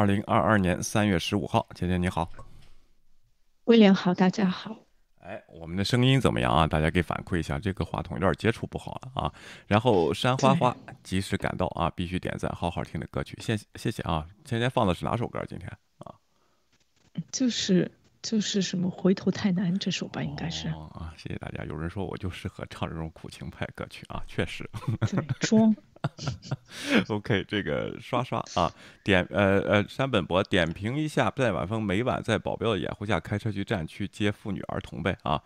二零二二年三月十五号，姐姐你好，威廉好，大家好。哎，我们的声音怎么样啊？大家给反馈一下，这个话筒有点接触不好了啊。然后山花花及时赶到啊，必须点赞，好好听的歌曲，谢谢谢谢啊。今天放的是哪首歌？今天啊，就是就是什么回头太难这首吧，应该是啊。谢谢大家，有人说我就适合唱这种苦情派歌曲啊，确实。装。OK，这个刷刷啊，点呃呃，山本博点评一下在晚风每晚在保镖的掩护下开车去站区接妇女儿童呗啊，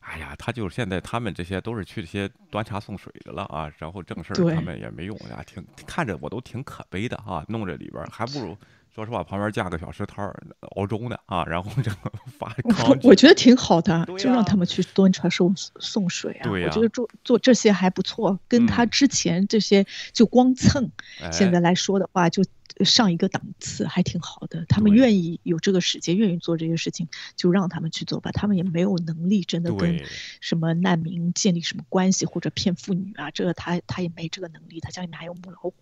哎呀，他就是现在他们这些都是去这些端茶送水的了啊，然后正事儿他们也没用呀，挺看着我都挺可悲的啊，弄这里边还不如。说实话，旁边架个小石摊儿熬粥呢啊，然后这个 发我我觉得挺好的，就让他们去端茶送送水啊。对我觉得做做这些还不错，跟他之前这些就光蹭，现在来说的话就上一个档次，还挺好的。他们愿意有这个时间，愿意做这些事情，就让他们去做吧。他们也没有能力真的跟什么难民建立什么关系，或者骗妇女啊，这个他他也没这个能力。他家里面还有母老虎。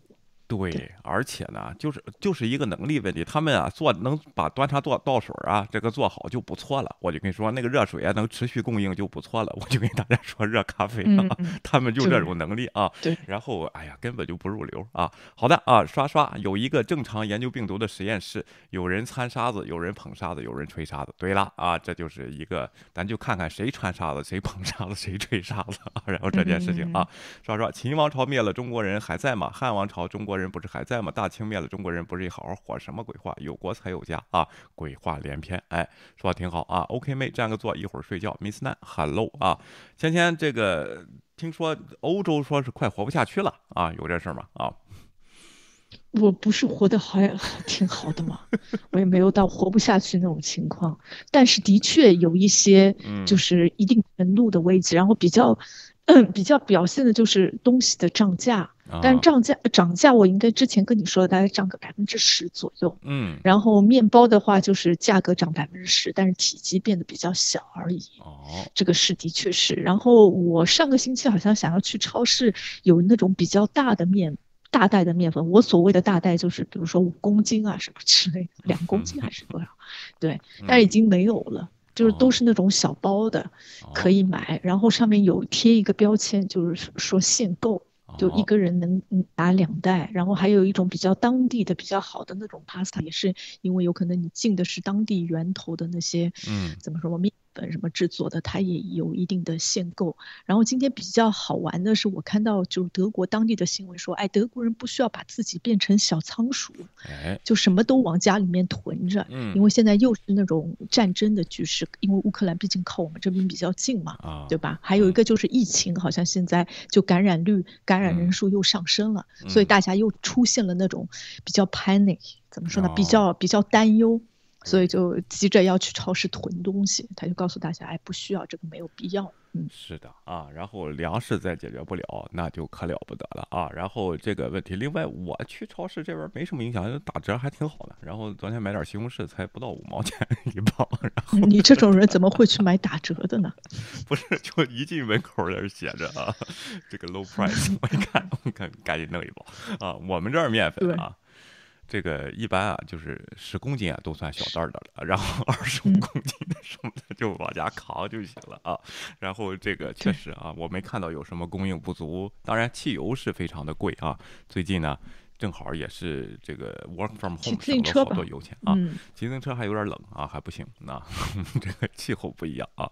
对，而且呢，就是就是一个能力问题。他们啊，做能把端茶做倒水啊，这个做好就不错了。我就跟你说，那个热水啊，能持续供应就不错了。我就跟大家说，热咖啡啊，他们就这种能力啊。对。然后，哎呀，根本就不入流啊。好的啊，刷刷，有一个正常研究病毒的实验室，有人掺沙子，有人捧沙子，有人吹沙子。对了啊，这就是一个，咱就看看谁掺沙子，谁捧沙子，谁吹沙子。然后这件事情啊，刷刷，秦王朝灭了，中国人还在吗？汉王朝中国人。人不是还在吗？大清灭了，中国人不是也好好活？什么鬼话？有国才有家啊！鬼话连篇。哎，说的挺好啊。OK 妹，占个座，一会儿睡觉。Miss Nan，Hello 啊。芊芊，这个听说欧洲说是快活不下去了啊？有这事吗？啊？我不是活得还挺好的吗？我也没有到活不下去那种情况，但是的确有一些，就是一定程度的危机，然后比较。嗯，比较表现的就是东西的涨价，但是涨价涨价，我应该之前跟你说的，大概涨个百分之十左右。嗯，然后面包的话，就是价格涨百分之十，但是体积变得比较小而已。哦，这个是的确是。然后我上个星期好像想要去超市，有那种比较大的面，大袋的面粉。我所谓的大袋就是，比如说五公斤啊什么之类的，两公斤还是多少？对，但是已经没有了。就是都是那种小包的，可以买，然后上面有贴一个标签，就是说限购，就一个人能拿两袋。然后还有一种比较当地的、比较好的那种 pasta，也是因为有可能你进的是当地源头的那些，嗯，怎么说面。本什么制作的，它也有一定的限购。然后今天比较好玩的是，我看到就德国当地的新闻说，哎，德国人不需要把自己变成小仓鼠，就什么都往家里面囤着。嗯，因为现在又是那种战争的局势，因为乌克兰毕竟靠我们这边比较近嘛，啊，对吧？还有一个就是疫情，好像现在就感染率、感染人数又上升了，所以大家又出现了那种比较 panic，怎么说呢？比较比较担忧。所以就急着要去超市囤东西，他就告诉大家，哎，不需要这个，没有必要。嗯，是的啊，然后粮食再解决不了，那就可了不得了啊。然后这个问题，另外我去超市这边没什么影响，打折还挺好的。然后昨天买点西红柿才不到五毛钱 一包。然后你这种人怎么会去买打折的呢？不是，就一进门口那写着啊，这个 low price，我一看，我看赶紧弄一包啊。我们这儿面粉啊。这个一般啊，就是十公斤啊都算小袋的了，然后 二十五公斤的什么的就往家扛就行了啊。然后这个确实啊，我没看到有什么供应不足。当然，汽油是非常的贵啊。最近呢。正好也是这个 work from home 省了好多油钱啊，骑自行车还有点冷啊，还不行。那这个气候不一样啊，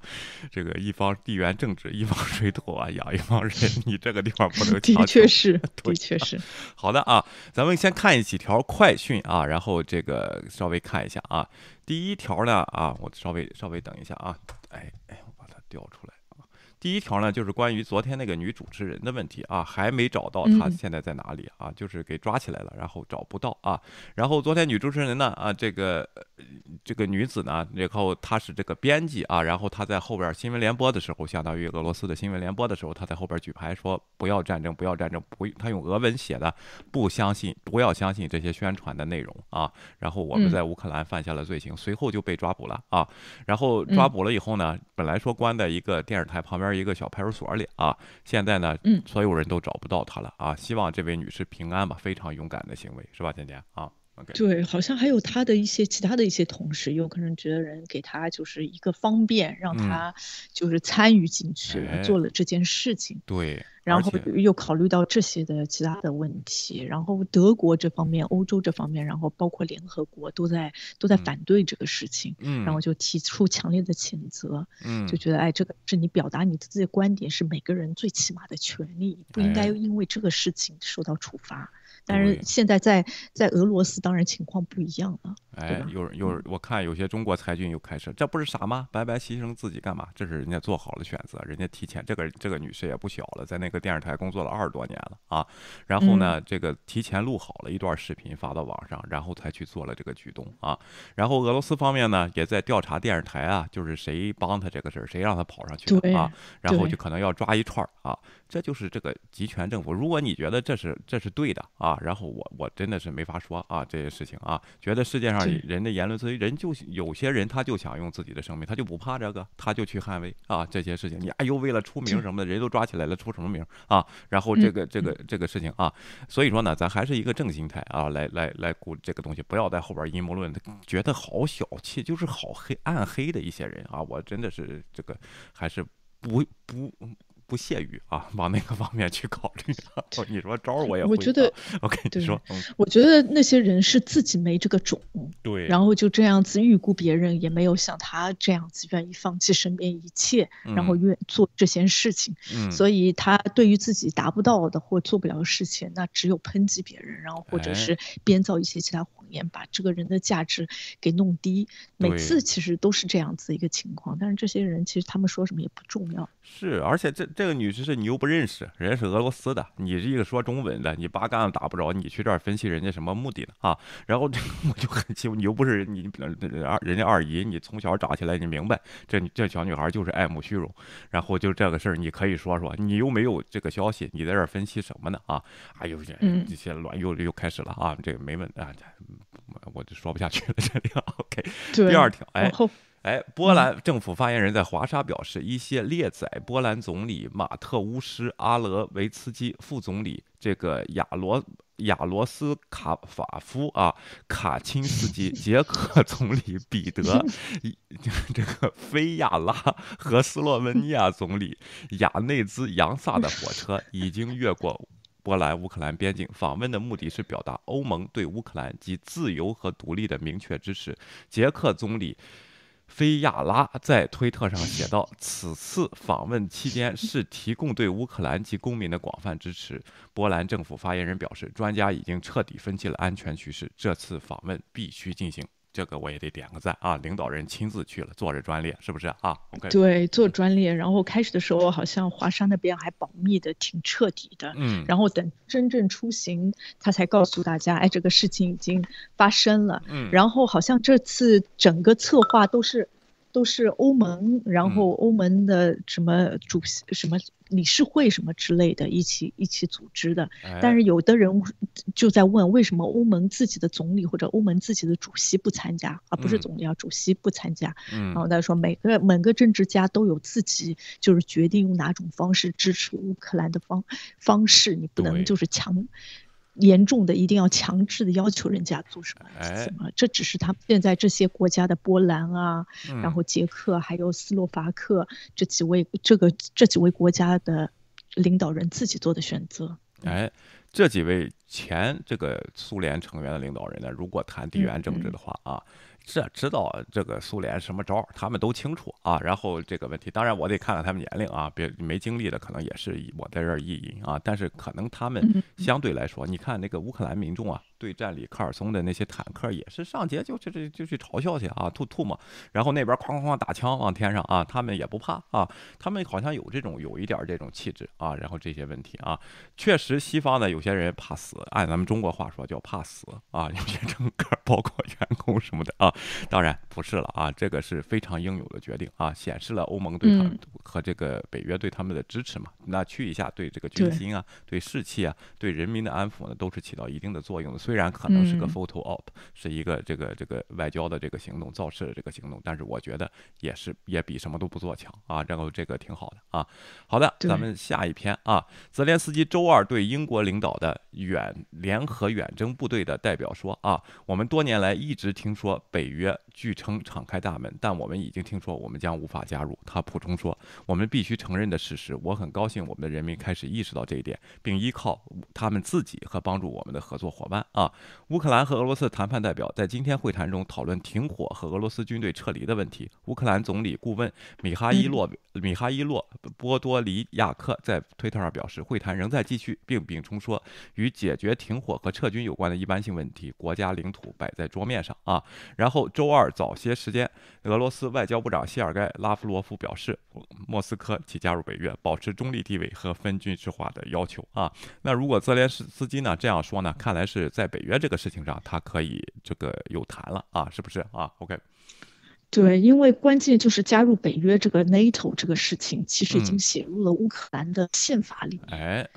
这个一方地缘政治，一方水土啊，养一方人，你这个地方不能 的确是，的确是。好的啊，咱们先看几条快讯啊，然后这个稍微看一下啊。第一条呢啊，我稍微稍微等一下啊，哎哎，我把它调出来。第一条呢，就是关于昨天那个女主持人的问题啊，还没找到她现在在哪里啊，就是给抓起来了，然后找不到啊。然后昨天女主持人呢啊，这个这个女子呢，然后她是这个编辑啊，然后她在后边新闻联播的时候，相当于俄罗斯的新闻联播的时候，她在后边举牌说不要战争，不要战争，不，她用俄文写的，不相信，不要相信这些宣传的内容啊。然后我们在乌克兰犯下了罪行，随后就被抓捕了啊。然后抓捕了以后呢，本来说关在一个电视台旁边。一个小派出所里啊，现在呢，所有人都找不到他了啊！希望这位女士平安吧，非常勇敢的行为，是吧，甜甜啊？OK，对，好像还有他的一些其他的一些同事，有可能觉得人给他就是一个方便，让嗯他就是参与进去做了这件事情。对，然后又考虑到这些的其他的问题，然后德国这方面、欧洲这方面，然后包括联合国都在都在嗯反对这个事情，嗯，然后就提出强烈的谴责，嗯就觉得哎，这个是你表达你自己的观点是每个人最起码的权利，不应该哎因为这个事情受到处罚。但是现在在在俄罗斯，当然情况不一样了。吧，哎有人有，我看有些中国裁军又开始，这不是傻吗？白白牺牲自己干嘛？这是人家做好了选择，人家提前，这个这个女士也不小了，在那个电视台工作了二十多年了啊。然后呢，这个提前录好了一段视频发到网上，然后才去做了这个举动啊。然后俄罗斯方面呢，也在调查电视台啊，就是谁帮他这个事儿，谁让他跑上去的啊。然后就可能要抓一串儿啊。这就是这个集权政府。如果你觉得这是这是对的啊，然后我我真的是没法说啊这些事情啊，觉得世界上人的言论自由，人就有些人他就想用自己的生命，他就不怕这个，他就去捍卫啊这些事情。你哎呦为了出名什么的，人都抓起来了，出什么名啊？然后这嗯个这个这个事情啊，所以说呢，咱还是一个正心态啊，来来来顾这个东西，不要在后边阴谋论，觉得好小气，就是好黑暗黑的一些人啊，我真的是这个还是不不。不屑于啊，往那个方面去考虑。你说招儿我也会我觉得啊，OK，你说，嗯，我觉得那些人是自己没这个种，对，然后就这样子预估别人，也没有像他这样子愿意放弃身边一切，然后嗯愿做这些事情。嗯，所以他对于自己达不到的或做不了的事情，那只有抨击别人，然后或者哎是编造一些其他谎言，把这个人的价值给弄低。每次其实都是这样子一个情况，但是这些人其实他们说什么也不重要。是，而且这这个女士是你又不认识，人家是俄罗斯的，你是一个说中文的，你八竿子打不着，你去这儿分析人家什么目的呢啊？然后这我就很奇怪，你又不是你二人家二姨，你从小长起来你明白，这这小女孩就是爱慕虚荣，然后就这个事儿你可以说说，你又没有这个消息，你在这儿分析什么呢啊？哎呦，这嗯这些乱又又开始了啊，这个没问啊，我就说不下去了，这里 OK。第二条，哎哎，波兰政府发言人在华沙表示，一些列载波兰总理马特乌斯、阿勒维茨基副总理这个亚罗亚罗斯卡法夫啊、卡钦斯基、捷克 总理彼得、一 这个菲亚拉和斯洛文尼亚总理亚内兹扬萨的火车已经越过。波兰乌克兰边境访问的目的是表达欧盟对乌克兰及自由和独立的明确支持。捷克总理菲亚拉在推特上写道：“此次访问期间是提供对乌克兰及公民的广泛支持。”波兰政府发言人表示，专家已经彻底分析了安全局势，这次访问必须进行。这个我也得点个赞啊！领导人亲自去了，坐着专列，是不是啊？OK，对做专列，然后开始的时候好像华沙那边还保密的挺彻底的，嗯，然后等真正出行，他才告诉大家，哎，这个事情已经发生了。嗯，然后好像这次整个策划都是都是欧盟，然嗯后欧盟的什么主席、什么理事会什么之类的，一起一起组织的。但哎是有的人就在问，为什么欧盟自己的总理或者欧盟自己的主席不参加，而不是嗯总理啊，主席不参加？嗯然后他说，每个每个政治家都有自己就是决定用哪种方式支持乌克兰的方方式，你不能就是强严重的一定要强制的要求人家做什么哎。什么，这只是他们现在这些国家的波兰啊，然嗯后捷克还有斯洛伐克这几位这个这几位国家的领导人自己做的选择。哎，这几位前这个苏联成员的领导人呢，如果谈地缘政治的话啊，这知道这个苏联什么招儿，他们都清楚啊。然后这个问题，当然我得看看他们年龄啊，别没经历的可能也是我在这儿意淫啊。但是可能他们嗯相对来说，你看那个乌克兰民众啊，对战里科尔松的那些坦克也是上街就就就就去嘲笑去啊，吐吐嘛，然后那边哐哐哐打枪往天上啊，他们也不怕啊，他们好像有这种有一点这种气质啊。然后这些问题啊，确实西方的有些人怕死，按咱们中国话说叫怕死啊，有些政客包括员工什么的啊，啊？当然不是了啊，这个是非常应有的决定啊，显示了欧盟对他们和这个北约对他们的支持嘛。那去一下对这个军心啊、对士气啊、对人民的安抚呢，都是起到一定的作用的。虽然可能是个 photo op，是一个这个这个外交的这个行动、造势的这个行动，但是我觉得也是也比什么都不做强啊。然后这个挺好的啊。好的，咱们下一篇啊，泽连斯基周二对英国领导的远联合远征部队的代表说啊，我们多年来一直听说北约据称敞开大门，但我们已经听说我们将无法加入。他补充说，我们必须承认的事实。我很高兴我们的人民开始意识到这一点，并依靠他们自己和帮助我们的合作伙伴啊。乌克兰和俄罗斯谈判代表在今天会谈中讨论停火和俄罗斯军队撤离的问题。乌克兰总理顾问米哈伊洛米哈伊洛波多黎亚克在推特上表示，会谈仍在继续，并补充说，与解决停火和撤军有关的一般性问题，国家领土摆在桌面上啊。然后周二早些时间，俄罗斯外交部长谢尔盖拉夫罗夫表示，莫斯科即加入北约，保持中立地位和分军事化的要求啊。那如果泽连斯基呢这样说呢，看来是在北约这个事情上，他可以这个有谈了啊，是不是啊？OK。对，因为关键就是加入北约这个 NATO 这个事情，其实已经写入了乌克兰的宪法里面。哎。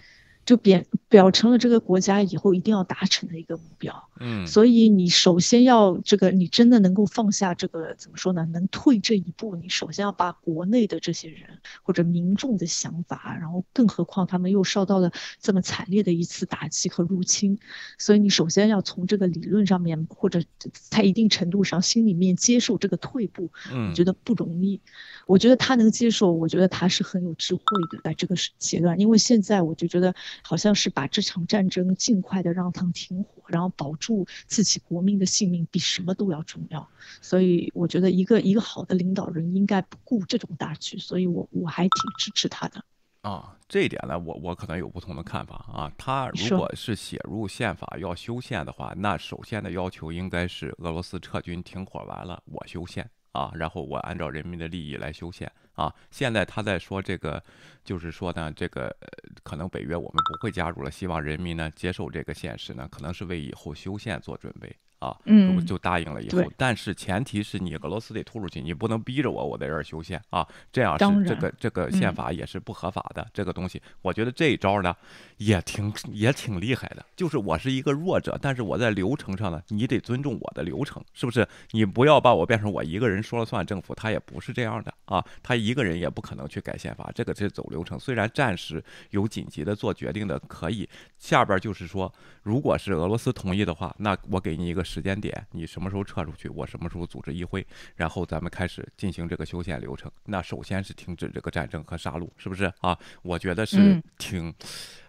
就表表成了这个国家以后一定要达成的一个目标，嗯，所以你首先要这个，你真的能够放下这个怎么说呢？能退这一步，你首先要把国内的这些人或者民众的想法，然后更何况他们又受到了这么惨烈的一次打击和入侵，所以你首先要从这个理论上面或者在一定程度上心里面接受这个退步，嗯，我觉得不容易。我觉得他能接受，我觉得他是很有智慧的，在这个阶段，因为现在我就觉得。好像是把这场战争尽快的让它停火，然后保住自己国民的性命，比什么都要重要。所以我觉得一个一个好的领导人应该不顾这种大局，所以我我还挺支持他的。啊，这一点呢，我我可能有不同的看法啊。他如果是写入宪法要修宪的话，那首先的要求应该是俄罗斯撤军停火完了，我修宪啊，然后我按照人民的利益来修宪。啊，现在他在说这个，就是说呢，这个可能北约我们不会加入了，希望人民呢接受这个现实呢，可能是为以后修宪做准备。啊，嗯，就答应了以后，但是前提是你俄罗斯得突出去，你不能逼着我，我在这儿修宪啊，这样是这个这个宪法也是不合法的。这个东西，我觉得这一招呢也挺也挺厉害的。就是我是一个弱者，但是我在流程上呢，你得尊重我的流程，是不是？你不要把我变成我一个人说了算，政府他也不是这样的啊，他一个人也不可能去改宪法，这个是走流程。虽然暂时有紧急的做决定的可以，下边就是说，如果是俄罗斯同意的话，那我给你一个。时间点，你什么时候撤出去？我什么时候组织议会？然后咱们开始进行这个修宪流程。那首先是停止这个战争和杀戮，是不是啊？我觉得是挺，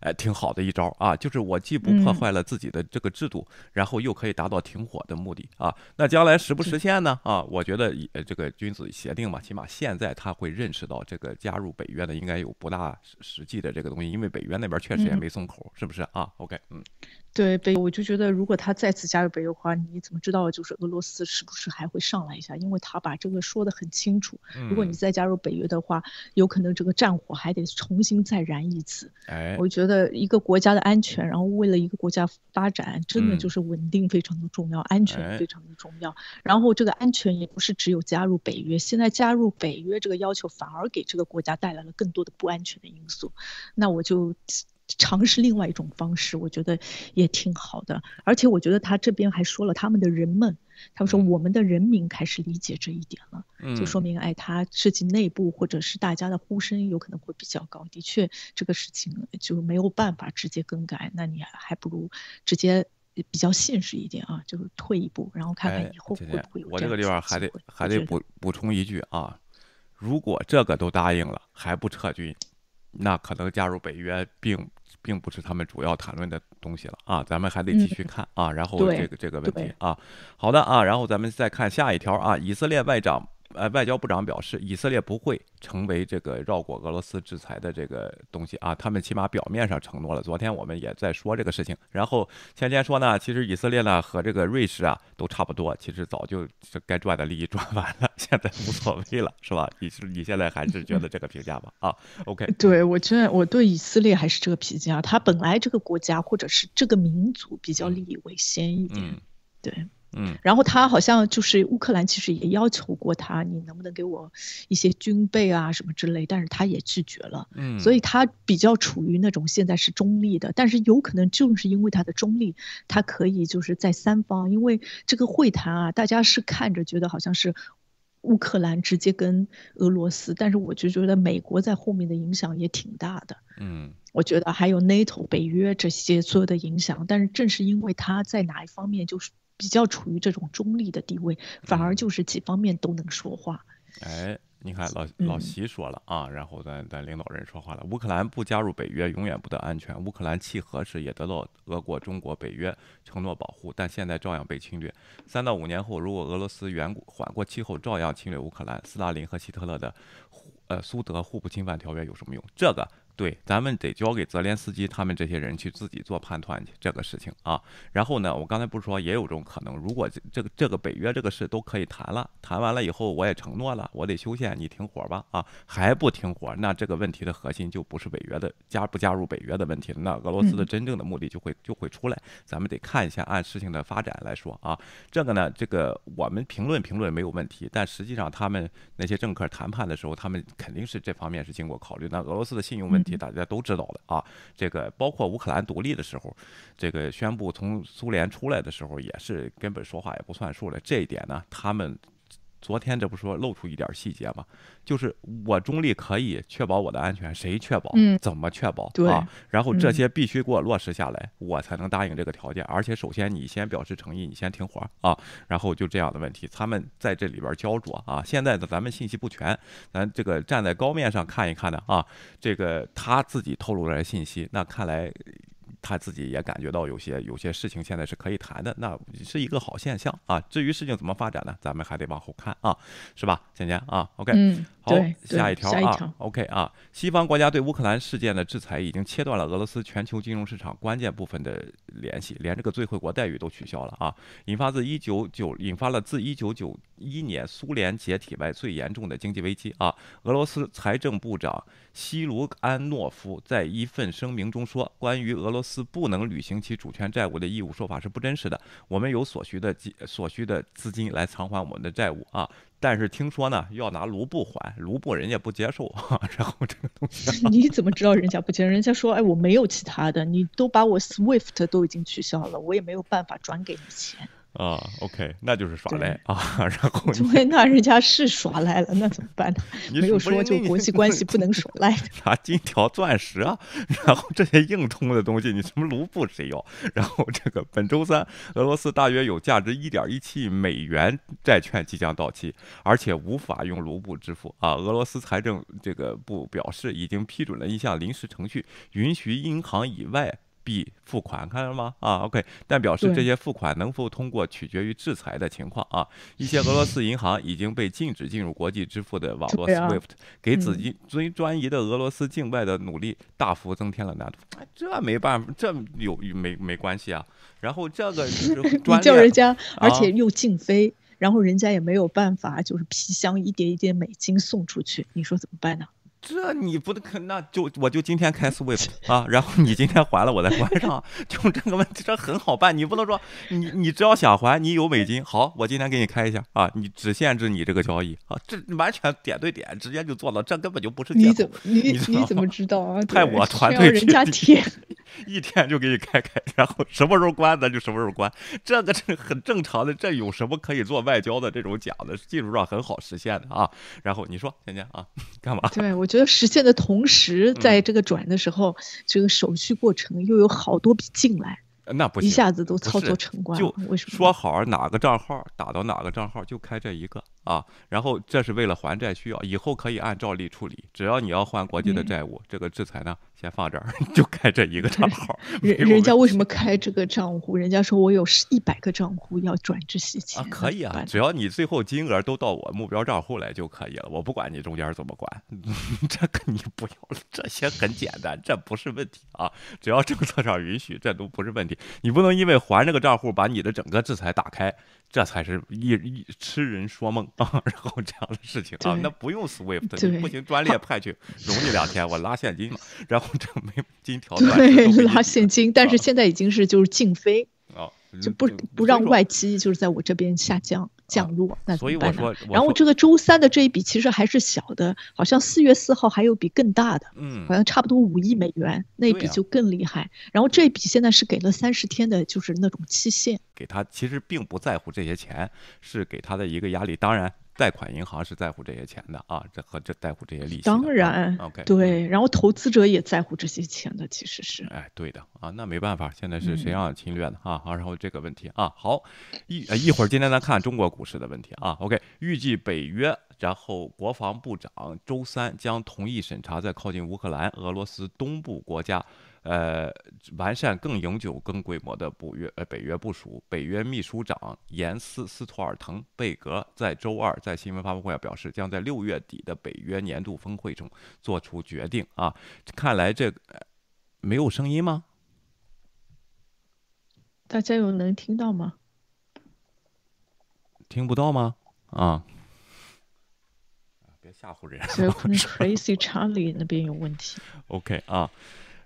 哎，挺好的一招啊。就是我既不破坏了自己的这个制度，然后又可以达到停火的目的啊。那将来实不实现呢？啊，我觉得这个君子协定嘛，起码现在他会认识到这个加入北约的应该有不大实际的这个东西，因为北约那边确实也没松口，是不是啊？OK，嗯。对北，我就觉得如果他再次加入北约的话，你怎么知道就是俄罗斯是不是还会上来一下？因为他把这个说的很清楚。如果你再加入北约的话，有可能这个战火还得重新再燃一次。哎，我觉得一个国家的安全，然后为了一个国家发展，真的就是稳定非常的重要，安全非常的重要。然后这个安全也不是只有加入北约，现在加入北约这个要求反而给这个国家带来了更多的不安全的因素。那我就。尝试另外一种方式，我觉得也挺好的。而且我觉得他这边还说了，他们的人们，他们说我们的人民开始理解这一点了，就说明哎，他涉及内部或者是大家的呼声有可能会比较高。的确，这个事情就没有办法直接更改，那你还不如直接比较现实一点啊，就是退一步，然后看看以后会不会有。我这个地方还得还得补补充一句啊，如果这个都答应了还不撤军，那可能加入北约并。并不是他们主要谈论的东西了啊，咱们还得继续看啊，然后这个这个问题啊，好的啊，然后咱们再看下一条啊，以色列外长。呃，外交部长表示，以色列不会成为这个绕过俄罗斯制裁的这个东西啊。他们起码表面上承诺了。昨天我们也在说这个事情。然后前天说呢，其实以色列呢和这个瑞士啊都差不多，其实早就该赚的利益赚完了，现在无所谓了，是吧？你是你现在还是觉得这个评价吧？啊，OK。对我觉得我对以色列还是这个评价，他本来这个国家或者是这个民族比较利益为先一点，对。嗯然后他好像就是乌克兰，其实也要求过他，你能不能给我一些军备啊什么之类，但是他也拒绝了。嗯，所以他比较处于那种现在是中立的，但是有可能就是因为他的中立，他可以就是在三方，因为这个会谈啊，大家是看着觉得好像是乌克兰直接跟俄罗斯，但是我就觉得美国在后面的影响也挺大的。嗯我觉得还有 NATO、北约这些所有的影响，但是正是因为他在哪一方面就是比较处于这种中立的地位，反而就是几方面都能说话。哎，你看老老嗯习说了啊，然后咱咱领导人说话了，乌克兰不加入北约永远不得安全。乌克兰契合时也得到俄国、中国、北约承诺保护，但现在照样被侵略。三到五年后，如果俄罗斯远缓过气后照样侵略乌克兰，斯大林和希特勒的互呃苏德互不侵犯条约有什么用？这个。对，咱们得交给泽连斯基他们这些人去自己做判断去这个事情啊。然后呢，我刚才不是说也有种可能，如果这这个这个北约这个事都可以谈了，谈完了以后我也承诺了，我得修宪，你停火吧啊，还不停火，那这个问题的核心就不是北约的加不加入北约的问题了，那俄罗斯的嗯真正的目的就会就会出来。咱们得看一下，按事情的发展来说啊，这个呢，这个我们评论评论没有问题，但实际上他们那些政客谈判的时候，他们肯定是这方面是经过考虑。那俄罗斯的信用问题大家都知道的啊，这个包括乌克兰独立的时候，这个宣布从苏联出来的时候，也是根本说话也不算数了。这一点呢，他们昨天这不说露出一点细节吗？就是我中立可以确保我的安全，谁确保？嗯怎么确保？对啊，然后这嗯些必须给我落实下来，我才能答应这个条件。而且首先你先表示诚意，你先停火啊，然后就这样的问题，他们在这里边焦灼啊。现在的咱们信息不全，咱这个站在高面上看一看呢啊，这个他自己透露出来的信息，那看来。他自己也感觉到有些有些事情现在是可以谈的，那是一个好现象啊。至于事情怎么发展呢，咱们还得往后看啊，是吧，芊芊啊？OK，嗯，好下一条啊一条，，OK 啊，西方国家对乌克兰事件的制裁已经切断了俄罗斯全球金融市场关键部分的联系，连这个最惠国待遇都取消了啊，引发自一九九引发了自一九九一年苏联解体外最严重的经济危机啊。俄罗斯财政部长西卢安诺夫在一份声明中说，关于俄罗斯是不能履行其主权债务的义务说法是不真实的，我们有所需的基所需的资金来偿还我们的债务啊。但是听说呢，要拿卢布还，卢布人家不接受，然后这个东西 你怎么知道人家不接？人家说，哎，我没有其他的，你都把我 SWIFT 都已经取消了，我也没有办法转给你钱。啊，OK，那就是耍赖啊，然后 你对，那人家是耍赖了，那怎么办呢？没有说就国际关系不能 耍赖的。拿金条、钻石啊，然后这些硬通的东西，你什么卢布谁要？然后这个本周三，俄罗斯大约有价值1.17亿美元债券即将到期，而且无法用卢布支付啊。俄罗斯财政这个部表示，已经批准了一项临时程序，允许银行以外。币付款，看到吗？啊，OK，但表示这些付款能否通过，取决于制裁的情况啊。一些俄罗斯银行已经被禁止进入国际支付的网络 SWIFT，给嗯自己最专一的俄罗斯境外的努力大幅增添了难度。哎这没办法，这有没没关系啊。然后这个就是 你叫人家，而啊且又禁飞，然后人家也没有办法，就是皮箱一叠一叠美金送出去，你说怎么办呢？这你不可那就我就今天开 SWIFT 啊，然后你今天还了，我再还上，就这个问题这很好办。你不能说你你只要想还，你有美金，好，我今天给你开一下啊，你只限制你这个交易啊，这完全点对点，直接就做到，这根本就不是你怎么你你怎么知道啊？派我团队去贴，一天就给你开开，然后什么时候关咱就什么时候关，这个是很正常的，这有什么可以做外交的这种讲的，技术上很好实现的啊。然后你说芊芊啊，干嘛？对，我觉得实现的同时，嗯在这个转的时候，这个手续过程又有好多笔进来，那不行，下子都操作成功就了。为什么？说好哪个账号打到哪个账号就开这一个啊，然后这是为了还债需要，以后可以按照例处理。只要你要还国际的嗯债务，这个制裁呢先放这儿，就开这一个账号。人人家为什么开这个账户？人家说我有一百个账户要转这些钱啊，可以啊，只要你最后金额都到我目标账户来就可以了，我不管你中间怎么管，这个你不要了，这些很简单，这不是问题啊，只要政策上允许，这都不是问题。你不能因为还这个账户把你的整个制裁打开，这才是一一痴人说梦啊，然后这样的事情啊，那不用 SWIFT，不行专 列派去容你两天，我拉现金嘛，然后这没金条 对，拉现金，但是啊现在已经是就是禁飞，啊，就不不让外机就是在我这边下降降落，那所以我说，然后这个周三的这一笔其实还是小的，好像四月四号还有笔更大的，嗯，好像差不多五亿美元，那一笔就更厉害。然后这一笔现在是给了三十天的，就是那种期限，给他其实并不在乎这些钱，是给他的一个压力。当然。贷款银行是在乎这些钱的啊，这和这在乎这些利息。当然，OK，对，然后投资者也在乎这些钱的，其实是。哎，对的啊，那没办法，现在是谁让侵略的啊？好，然后这个问题啊，好一一会儿今天咱看中国股市的问题啊，OK，预计北约然后国防部长周三将同意审查在靠近乌克兰、俄罗斯东部国家。呃，完善更永久、更规模的北约呃北约部署。北约秘书长严斯斯托尔滕贝格在周二在新闻发布会上表示，将在六月底的北约年度峰会中做出决定。啊，看来这没有声音吗？大家有能听到吗？听不到吗？啊，别吓唬人。可能 Crazy Charlie 那边有问题。OK 啊。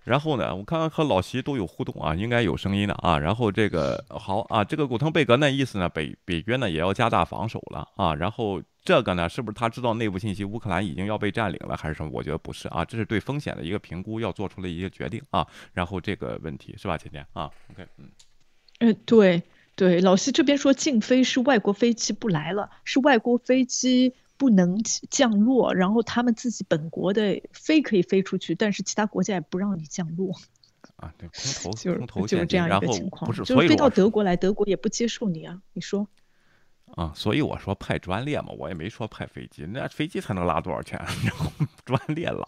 然后呢，我看看和老席都有互动啊，应该有声音的啊。然后这个好啊，这个古腾贝格那意思呢，北北约呢也要加大防守了啊。然后这个呢，是不是他知道内部信息，乌克兰已经要被占领了，还是什么？我觉得不是啊，这是对风险的一个评估，要做出了一个决定啊。然后这个问题是吧，倩倩啊？OK，嗯，嗯，对对，老西这边说禁飞是外国飞机不来了，是外国飞机。不能降落，然后他们自己本国的飞可以飞出去，但是其他国家也不让你降落。啊，对，空投，就是空投就是这样一个情况，就是飞到德国来，德国也不接受你啊。你说？啊，所以我说派专列嘛，我也没说派飞机，那飞机才能拉多少钱？然后专列拉？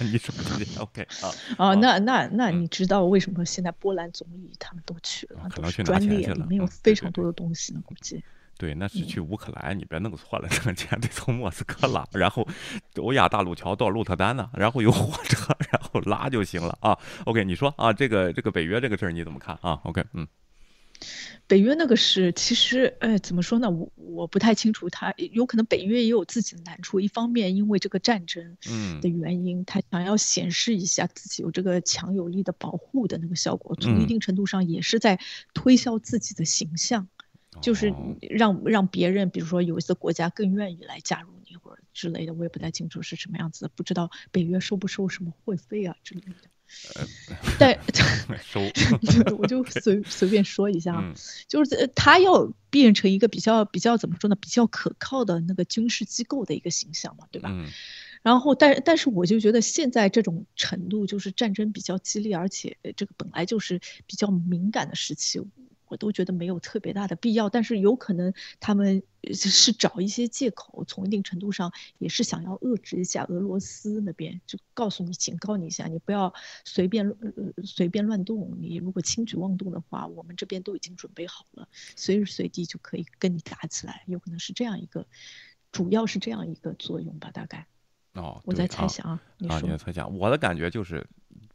你说这 OK 啊？啊，那那那你知道为什么现在波兰总理他们都去了？可能去专列里面有非常多的东西呢，估计。对，那是去乌克兰，你别弄错了，这个钱得从莫斯科拉，然后欧亚大陆桥到鹿特丹呢，然后有火车，然后拉就行了啊。OK，你说啊，这个这个北约这个事儿你怎么看啊？OK，嗯，北约那个是其实，哎，怎么说呢？我我不太清楚，他有可能北约也有自己的难处。一方面，因为这个战争的原因，他想要显示一下自己有这个强有力的保护的那个效果，从一定程度上也是在推销自己的形象。就是让让别人，比如说有一些国家更愿意来加入你或者之类的，我也不太清楚是什么样子的，不知道北约收不收什么会费啊之类的。但 收，我就随随便说一下啊，就是他要变成一个比较比较怎么说呢，比较可靠的那个军事机构的一个形象嘛，对吧？然后，但但是我就觉得现在这种程度，就是战争比较激烈，而且这个本来就是比较敏感的时期。我都觉得没有特别大的必要，但是有可能他们是找一些借口，从一定程度上也是想要遏制一下俄罗斯那边，就告诉你、警告你一下，你不要随便呃随便乱动，你如果轻举妄动的话，我们这边都已经准备好了，随时随地就可以跟你打起来，有可能是这样一个，主要是这样一个作用吧，大概。哦，我在猜想啊，你说。你在猜想，我的感觉就是。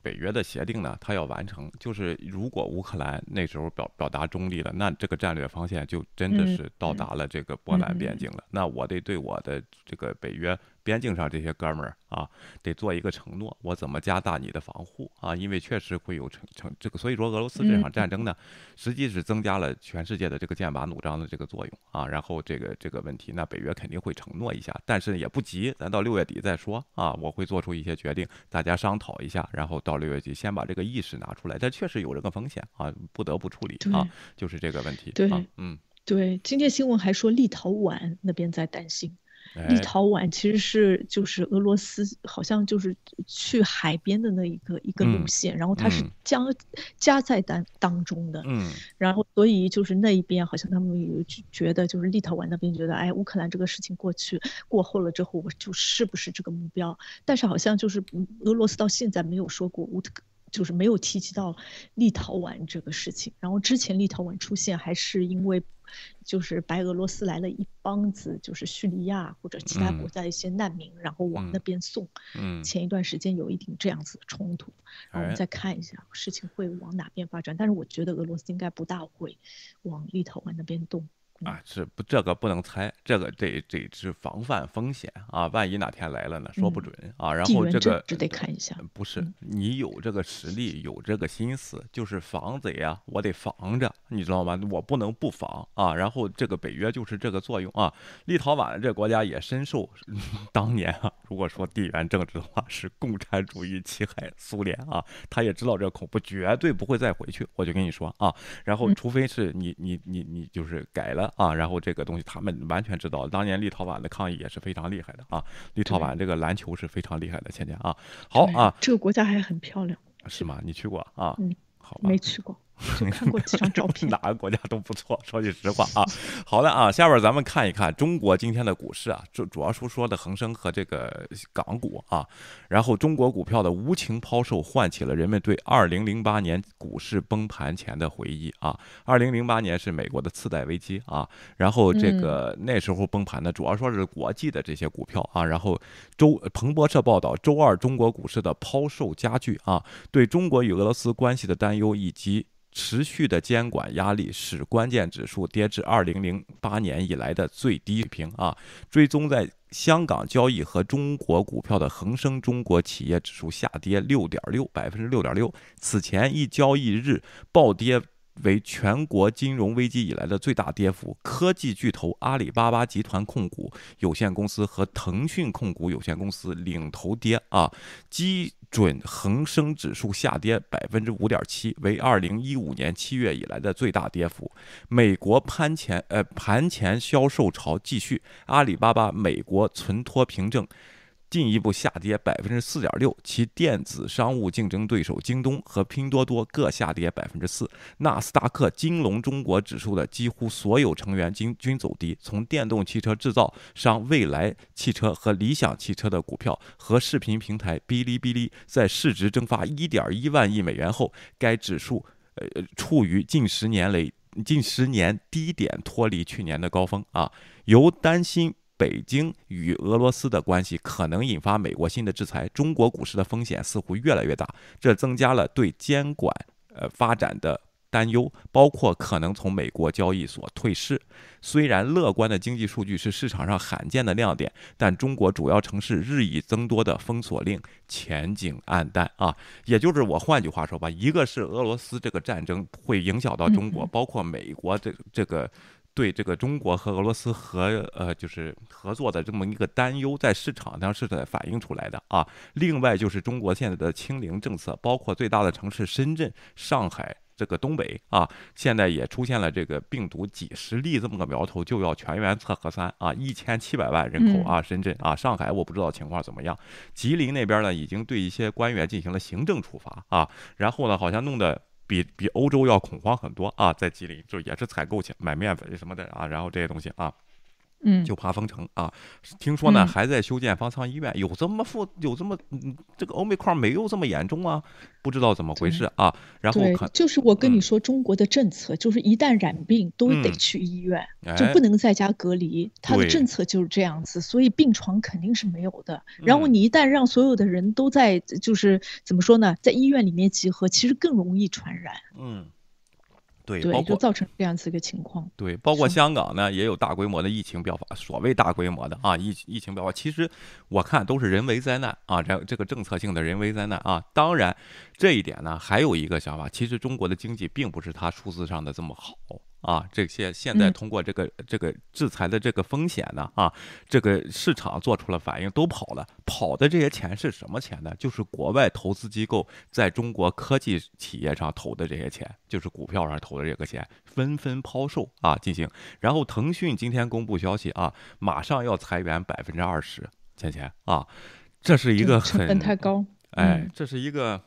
北约的协定呢，它要完成，就是如果乌克兰那时候表表达中立了，那这个战略方向就真的是到达了这个波兰边境了。那我得对我的这个北约。边境上这些哥们儿啊，得做一个承诺，我怎么加大你的防护啊？因为确实会有成成这个，所以说俄罗斯这场战争呢，实际是增加了全世界的这个剑拔弩张的这个作用啊。然后这个这个问题，那北约肯定会承诺一下，但是也不急，咱到六月底再说啊。我会做出一些决定，大家商讨一下，然后到六月底先把这个意识拿出来。但确实有这个风险啊，不得不处理啊，就是这个问题。对，嗯，对，今天新闻还说立陶宛那边在担心。立陶宛其实是就是俄罗斯，好像就是去海边的那一个一个路线，然后它是将加在当当中的，嗯，然后所以就是那一边好像他们有觉得就是立陶宛那边觉得，哎，乌克兰这个事情过去过后了之后，我就是不是这个目标？但是好像就是俄罗斯到现在没有说过乌特。就是没有提及到立陶宛这个事情，然后之前立陶宛出现还是因为，就是白俄罗斯来了一帮子，就是叙利亚或者其他国家的一些难民，然后往那边送。嗯，前一段时间有一点这样子的冲突，然后我们再看一下事情会往哪边发展。但是我觉得俄罗斯应该不大会往立陶宛那边动。啊，是不这个不能猜，这个这这是防范风险啊，万一哪天来了呢，说不准啊。然后这个只得看一下，不是你有这个实力，有这个心思，就是防贼啊，我得防着，你知道吗？我不能不防啊。然后这个北约就是这个作用啊。立陶宛这个国家也深受 当年啊，如果说地缘政治的话，是共产主义侵害苏联啊，他也知道这个恐怖绝对不会再回去，我就跟你说啊。然后除非是你你你你就是改了。啊，然后这个东西他们完全知道，当年立陶宛的抗议也是非常厉害的啊。立陶宛这个篮球是非常厉害的，倩倩啊。好啊，这个国家还很漂亮，是吗？你去过啊？嗯，好，没去过。看过几张照片，哪个国家都不错。说句实话啊，好的啊，下边咱们看一看中国今天的股市啊，主主要说说的恒生和这个港股啊。然后中国股票的无情抛售，唤起了人们对2008年股市崩盘前的回忆啊。2008年是美国的次贷危机啊，然后这个那时候崩盘的主要说是国际的这些股票啊。然后周彭博社报道，周二中国股市的抛售加剧啊，对中国与俄罗斯关系的担忧以及。持续的监管压力使关键指数跌至二零零八年以来的最低水平啊！追踪在香港交易和中国股票的恒生中国企业指数下跌六点六百分之六点六，此前一交易日暴跌为全国金融危机以来的最大跌幅。科技巨头阿里巴巴集团控股有限公司和腾讯控股有限公司领头跌啊！基准恒生指数下跌百分之五点七，为二零一五年七月以来的最大跌幅。美国盘前呃盘前销售潮继续，阿里巴巴美国存托凭证。进一步下跌百分之四点六，其电子商务竞争对手京东和拼多多各下跌百分之四。纳斯达克金龙中国指数的几乎所有成员均均走低，从电动汽车制造商蔚来汽车和理想汽车的股票和视频平台哔哩哔哩在市值蒸发一点一万亿美元后，该指数呃处于近十年来近十年低点，脱离去年的高峰啊，由担心。北京与俄罗斯的关系可能引发美国新的制裁，中国股市的风险似乎越来越大，这增加了对监管呃发展的担忧，包括可能从美国交易所退市。虽然乐观的经济数据是市场上罕见的亮点，但中国主要城市日益增多的封锁令前景暗淡啊。也就是我换句话说吧，一个是俄罗斯这个战争会影响到中国，包括美国这这个。对这个中国和俄罗斯合呃就是合作的这么一个担忧，在市场上是在反映出来的啊。另外就是中国现在的清零政策，包括最大的城市深圳、上海这个东北啊，现在也出现了这个病毒几十例这么个苗头，就要全员测核酸啊。一千七百万人口啊，深圳啊，上海我不知道情况怎么样。吉林那边呢，已经对一些官员进行了行政处罚啊，然后呢，好像弄得。比比欧洲要恐慌很多啊，在吉林就也是采购去买面粉什么的啊，然后这些东西啊。嗯，就怕封城啊！听说呢，还在修建方舱医院，有这么复有这么嗯，这个欧美块没有这么严重啊？不知道怎么回事啊？然后可就是我跟你说，中国的政策就是一旦染病都得去医院，就不能在家隔离。他的政策就是这样子，所以病床肯定是没有的。然后你一旦让所有的人都在，就是怎么说呢，在医院里面集合，其实更容易传染。嗯。对，包括造成这样子一个情况。对，包括香港呢，也有大规模的疫情爆发。所谓大规模的啊，疫疫情爆发，其实我看都是人为灾难啊，这这个政策性的人为灾难啊。当然，这一点呢，还有一个想法，其实中国的经济并不是它数字上的这么好。啊，这些现在通过这个这个制裁的这个风险呢，啊，这个市场做出了反应，都跑了。跑的这些钱是什么钱呢？就是国外投资机构在中国科技企业上投的这些钱，就是股票上投的这个钱，纷纷抛售啊，进行。然后腾讯今天公布消息啊，马上要裁员百分之二十，钱钱啊，这是一个很成本太高，哎，这是一个。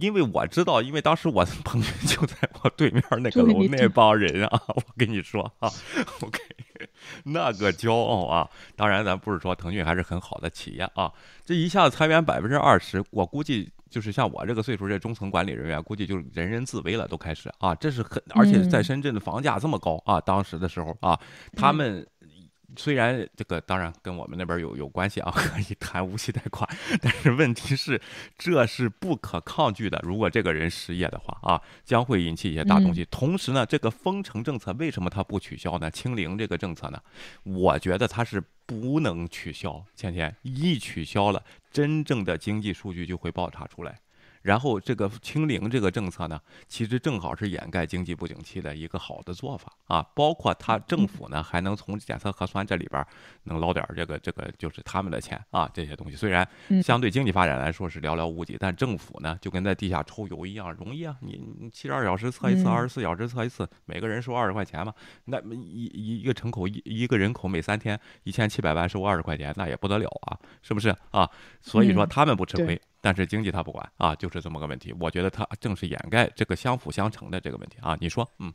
因为我知道，因为当时我朋友就在我对面那个楼那帮人啊，我跟你说啊，OK，那个骄傲啊，当然咱不是说腾讯还是很好的企业啊，这一下子裁员百分之二十，我估计就是像我这个岁数这中层管理人员，估计就人人自危了，都开始啊，这是很，而且在深圳的房价这么高啊，当时的时候啊，他们。虽然这个当然跟我们那边有有关系啊，可以谈无息贷款，但是问题是这是不可抗拒的。如果这个人失业的话啊，将会引起一些大东西。同时呢，这个封城政策为什么它不取消呢？清零这个政策呢，我觉得它是不能取消。倩倩一取消了，真正的经济数据就会爆炸出来。然后这个清零这个政策呢，其实正好是掩盖经济不景气的一个好的做法啊。包括他政府呢，还能从检测核酸这里边能捞点这个这个就是他们的钱啊。这些东西虽然相对经济发展来说是寥寥无几，但政府呢就跟在地下抽油一样容易啊。你你七十二小时测一次，二十四小时测一次，每个人收二十块钱嘛。那一一一个城口一一个人口每三天一千七百万收二十块钱，那也不得了啊，是不是啊？所以说他们不吃亏。但是经济他不管啊，就是这么个问题。我觉得他正是掩盖这个相辅相成的这个问题啊。你说，嗯。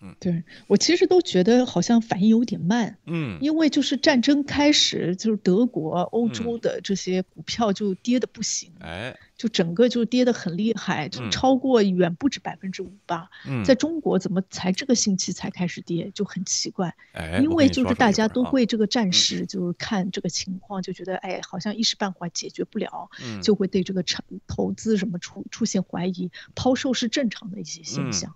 嗯，对我其实都觉得好像反应有点慢，嗯，因为就是战争开始，就是德国、欧洲的这些股票就跌的不行，哎，就整个就跌得很厉害，就超过远不止百分之五吧。嗯，在中国怎么才这个星期才开始跌，就很奇怪。哎，因为就是大家都会这个战事，就是看这个情况，就觉得哎，好像一时半会解决不了，就会对这个产投资什么出出现怀疑，抛售是正常的一些现象。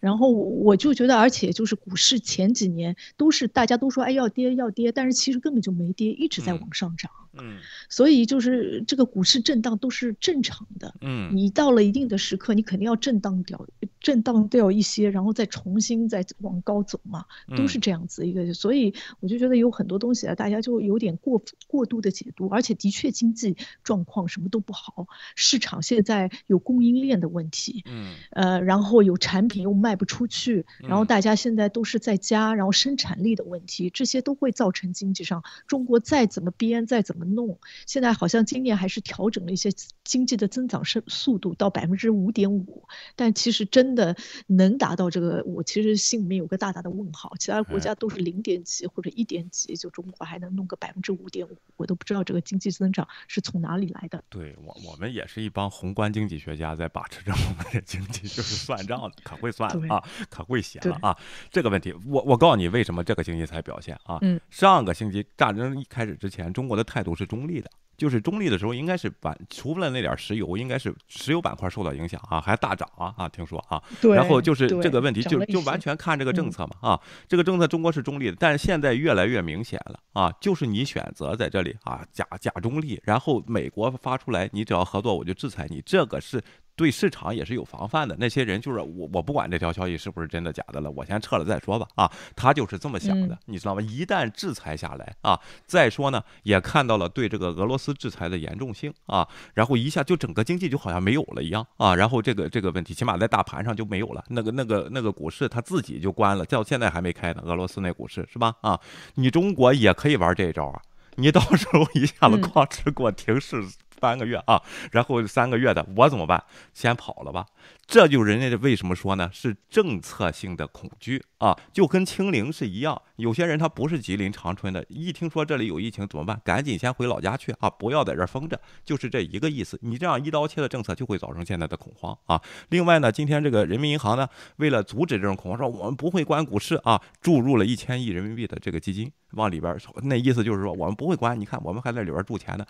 然后我就觉得，而且就是股市前几年都是大家都说，哎要跌要跌，但是其实根本就没跌，一直在往上涨。嗯，所以就是这个股市震荡都是正常的。嗯，你到了一定的时刻，你肯定要震荡掉，震荡掉一些，然后再重新再往高走嘛，都是这样子一个。所以我就觉得有很多东西啊，大家就有点过过度的解读，而且的确经济状况什么都不好，市场现在有供应链的问题。嗯，呃，然后有产品又卖不出去，然后大家现在都是在家，然后生产力的问题，这些都会造成经济上，中国再怎么编，再怎么。弄，现在好像今年还是调整了一些经济的增长速速度到百分之五点五，但其实真的能达到这个，我其实心里面有个大大的问号。其他国家都是零点几或者一点几，就中国还能弄个百分之五点五，我都不知道这个经济增长是从哪里来的。对我，我们也是一帮宏观经济学家在把持着我们的经济，就是算账的，可会算了啊，可会写了啊。这个问题，我我告诉你为什么这个星期才表现啊？嗯，上个星期战争一开始之前，中国的态度。是中立的，就是中立的时候，应该是板，除了那点石油，应该是石油板块受到影响啊，还大涨啊啊，听说啊，然后就是这个问题，就就完全看这个政策嘛啊，这个政策中国是中立的，但是现在越来越明显了啊，就是你选择在这里啊假假中立，然后美国发出来，你只要合作我就制裁你，这个是。对市场也是有防范的，那些人就是我，我不管这条消息是不是真的假的了，我先撤了再说吧。啊，他就是这么想的，你知道吗？一旦制裁下来啊，再说呢，也看到了对这个俄罗斯制裁的严重性啊，然后一下就整个经济就好像没有了一样啊，然后这个这个问题起码在大盘上就没有了，那个那个那个股市它自己就关了，到现在还没开呢，俄罗斯那股市是吧？啊，你中国也可以玩这一招啊，你到时候一下子哐哧给我停市。三个月啊，然后三个月的我怎么办？先跑了吧。这就人家为什么说呢？是政策性的恐惧啊，就跟清零是一样。有些人他不是吉林长春的，一听说这里有疫情怎么办？赶紧先回老家去啊，不要在这儿封着，就是这一个意思。你这样一刀切的政策就会造成现在的恐慌啊。另外呢，今天这个人民银行呢，为了阻止这种恐慌，说我们不会关股市啊，注入了一千亿人民币的这个基金往里边，那意思就是说我们不会关，你看我们还在里边注钱呢。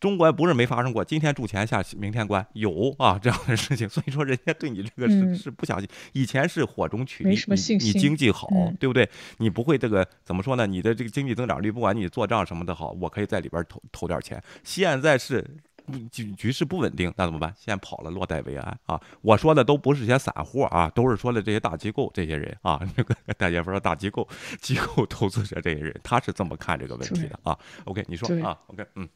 中国不是没发生过，今天注钱下，明天关，有啊这样的事情，所以说人家对你这个是是不相信。以前是火中取栗，你你经济好，对不对？你不会这个怎么说呢？你的这个经济增长率，不管你做账什么的好，我可以在里边投投点钱。现在是局局势不稳定，那怎么办？先跑了，落袋为安啊！我说的都不是些散户啊，都是说的这些大机构这些人啊，那个大姐夫说大机构机构投资者这些人，他是这么看这个问题的啊。OK，你说啊，OK，嗯。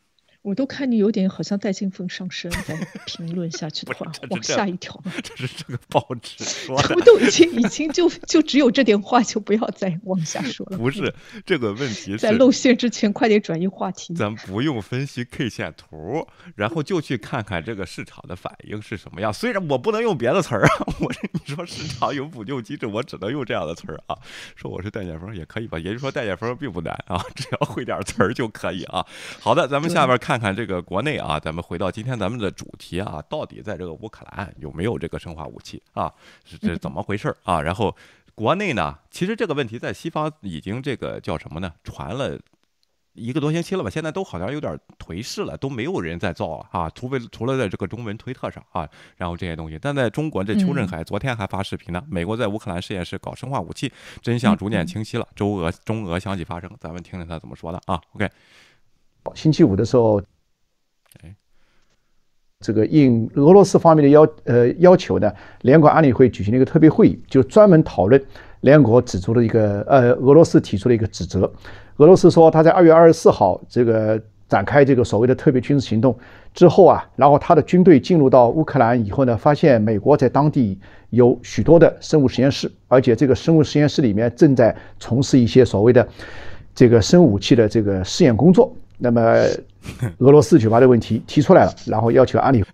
我都看你有点好像带进风上身，再评论下去的话，往下一条。这是这个报纸说的。我都已经已经就就只有这点话，就不要再往下说了。不是这个问题，在露馅之前，快点转移话题。咱不用分析 K 线图，然后就去看看这个市场的反应是什么样。虽然我不能用别的词儿啊，我你说市场有补救机制，我只能用这样的词儿啊。说我是戴建峰也可以吧？也就是说戴建峰并不难啊，只要会点词儿就可以啊。好的，咱们下边看。看看这个国内啊，咱们回到今天咱们的主题啊，到底在这个乌克兰有没有这个生化武器啊？是这怎么回事啊？然后国内呢，其实这个问题在西方已经这个叫什么呢？传了。一个多星期了吧，现在都好像有点颓势了，都没有人在造了啊，除非除了在这个中文推特上啊，然后这些东西。但在中国，这邱振海昨天还发视频呢，美国在乌克兰实验室搞生化武器，真相逐渐清晰了，中俄中俄相继发生，咱们听听他怎么说的啊。OK，星期五的时候，哎，这个应俄罗斯方面的要呃要求呢，联合国安理会举行了一个特别会议，就专门讨论联合国指出了一个呃俄罗斯提出了一个指责。俄罗斯说，他在二月二十四号这个展开这个所谓的特别军事行动之后啊，然后他的军队进入到乌克兰以后呢，发现美国在当地有许多的生物实验室，而且这个生物实验室里面正在从事一些所谓的这个生物武器的这个试验工作。那么俄罗斯就把这个问题提出来了，然后要求安理会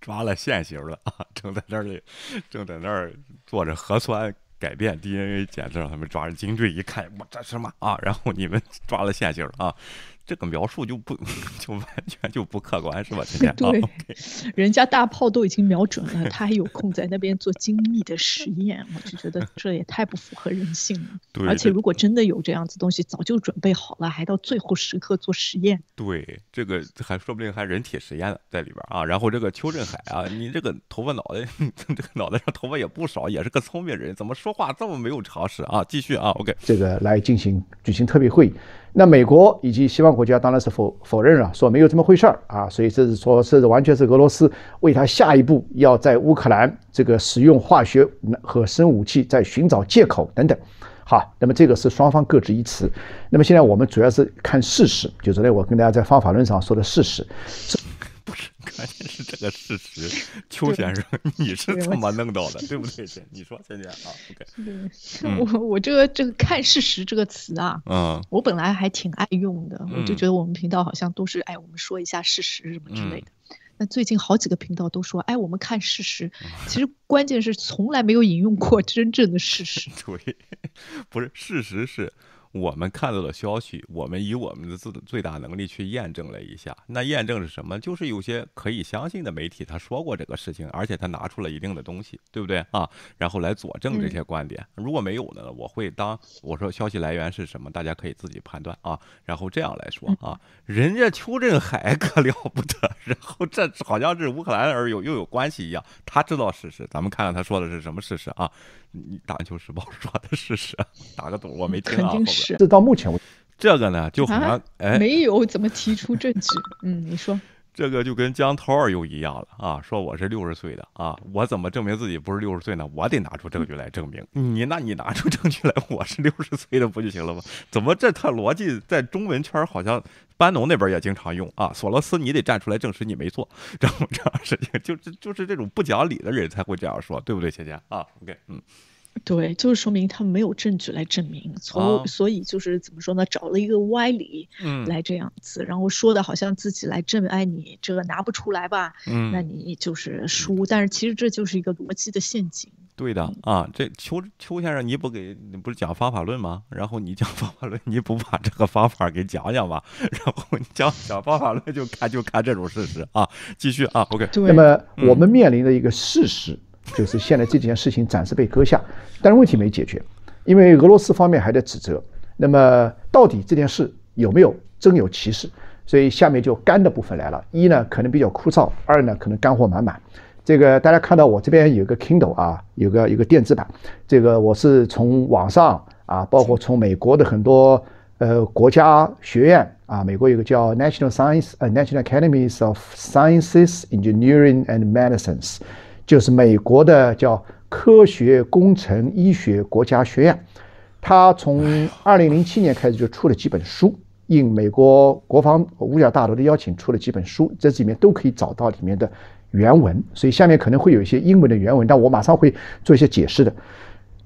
抓了现行了啊，正在那里正在那儿做着核酸。改变 DNA 检测，让他们抓着精锐一看，我这什么啊？然后你们抓了现行啊？这个描述就不 就完全就不客观是吧？今天对，人家大炮都已经瞄准了，他还有空在那边做精密的实验，我就觉得这也太不符合人性了。对，而且如果真的有这样子东西，早就准备好了，还到最后时刻做实验。对，这个还说不定还人体实验在里边啊。然后这个邱振海啊，你这个头发脑袋，这个脑袋上头发也不少，也是个聪明人，怎么说话这么没有常识啊？继续啊，OK，这个来进行举行特别会议。那美国以及西方国家当然是否否认了，说没有这么回事儿啊，所以这是说这是完全是俄罗斯为他下一步要在乌克兰这个使用化学和生武器在寻找借口等等。好，那么这个是双方各执一词。那么现在我们主要是看事实，就昨天我跟大家在方法论上说的事实。关键是这个事实，邱先生，你是怎么弄到的，对不对？你说，先生啊，OK。我我这个这个看事实这个词啊，嗯，我本来还挺爱用的，我就觉得我们频道好像都是哎，我们说一下事实什么之类的。那最近好几个频道都说，哎，我们看事实，其实关键是从来没有引用过真正的事实。对，不是事实是。我们看到的消息，我们以我们的自最大能力去验证了一下。那验证是什么？就是有些可以相信的媒体，他说过这个事情，而且他拿出了一定的东西，对不对啊？然后来佐证这些观点。如果没有呢，我会当我说消息来源是什么，大家可以自己判断啊。然后这样来说啊，人家邱振海可了不得，然后这好像是乌克兰而有又有关系一样，他知道事实。咱们看看他说的是什么事实啊？你打球时报说的事实，打个赌，我没听啊。是。这到目前为止，这个呢就好像哎，没有怎么提出证据。嗯，你说。这个就跟江涛又一样了啊，说我是六十岁的啊，我怎么证明自己不是六十岁呢？我得拿出证据来证明。你那你拿出证据来，我是六十岁的不就行了吗？怎么这套逻辑在中文圈好像班农那边也经常用啊？索罗斯，你得站出来证实你没错，这么这样事情，就是就是这种不讲理的人才会这样说，对不对，姐姐啊？OK，嗯。对，就是说明他没有证据来证明，从所以就是怎么说呢？找了一个歪理，嗯，来这样子，然后说的好像自己来证明，哎，你这个拿不出来吧？嗯，那你就是输。但是其实这就是一个逻辑的陷阱。对的啊，这邱邱先生，你不给你不是讲方法论吗？然后你讲方法论，你不把这个方法给讲讲吧？然后你讲讲方法论，就看就看这种事实啊。继续啊，OK。那么我们面临的一个事实。就是现在这件事情暂时被搁下，但是问题没解决，因为俄罗斯方面还在指责。那么到底这件事有没有真有其事？所以下面就干的部分来了。一呢可能比较枯燥，二呢可能干货满满。这个大家看到我这边有个 Kindle 啊，有个有个电子版。这个我是从网上啊，包括从美国的很多呃国家学院啊，美国有个叫 National Science 呃 National Academies of Sciences, Engineering and Medicines。就是美国的叫科学工程医学国家学院，他从二零零七年开始就出了几本书，应美国国防五角大楼的邀请出了几本书，这里面都可以找到里面的原文，所以下面可能会有一些英文的原文，但我马上会做一些解释的。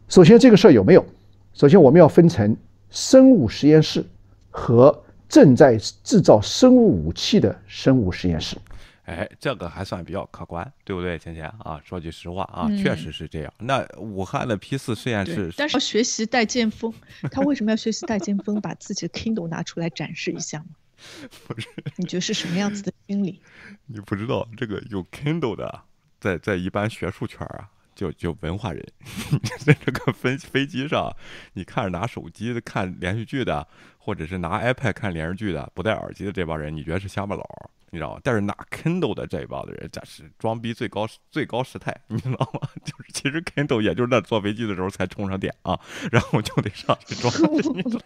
首先，这个事儿有没有？首先，我们要分成生物实验室和正在制造生物武器的生物实验室。哎，这个还算比较客观，对不对，芊芊啊？说句实话啊，确实是这样。那武汉的 P 四实验室，但是要学习戴剑锋，他为什么要学习戴剑锋？把自己的 Kindle 拿出来展示一下吗？不是，你觉得是什么样子的心理？你不知道这个有 Kindle 的，在在一般学术圈啊。就就文化人，在这个飞飞机上，你看着拿手机看连续剧的，或者是拿 iPad 看连续剧的，不戴耳机的这帮人，你觉得是乡巴佬，你知道吗？但是拿 Kindle 的这一帮的人，这是装逼最高最高时态，你知道吗？就是其实 Kindle 也就是那坐飞机的时候才充上电啊，然后就得上去装。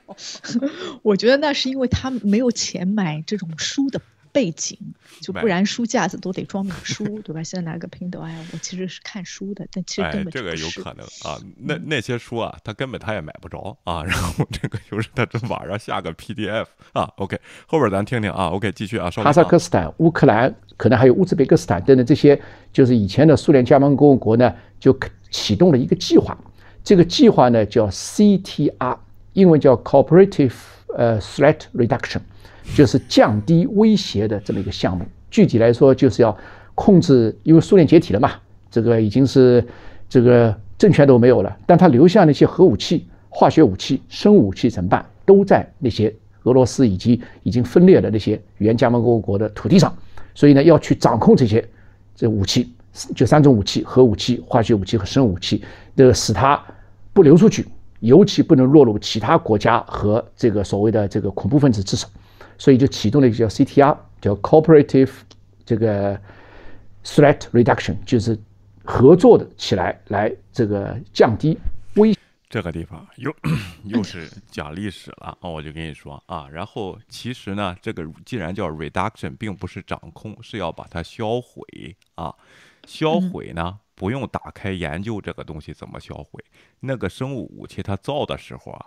我觉得那是因为他没有钱买这种书的。背景就不然书架子都得装满书，对吧？现在拿个 Kindle，哎，我其实是看书的，但其实根本这个有可能啊。那那些书啊，他根本他也买不着啊。然后这个就是他这网上下个 PDF 啊。OK，后边咱听听啊。OK，继续啊。哈萨克斯坦、乌克兰，可能还有乌兹别克斯坦等等这些，就是以前的苏联加盟共和国呢，就启动了一个计划。这个计划呢叫 CTR，英文叫 Cooperative 呃 Threat Reduction。就是降低威胁的这么一个项目，具体来说就是要控制，因为苏联解体了嘛，这个已经是这个政权都没有了，但他留下那些核武器、化学武器、生物武器怎么办？都在那些俄罗斯以及已经分裂的那些原加盟共和国的土地上，所以呢，要去掌控这些这武器，就三种武器：核武器、化学武器和生物武器，的使它不流出去，尤其不能落入其他国家和这个所谓的这个恐怖分子之手。所以就启动了一个叫 CTR，叫 Cooperative 这个 Threat Reduction，就是合作的起来来这个降低威。这个地方又 又是讲历史了啊！我就跟你说啊，然后其实呢，这个既然叫 Reduction，并不是掌控，是要把它销毁啊。销毁呢，不用打开研究这个东西怎么销毁。那个生物武器它造的时候啊。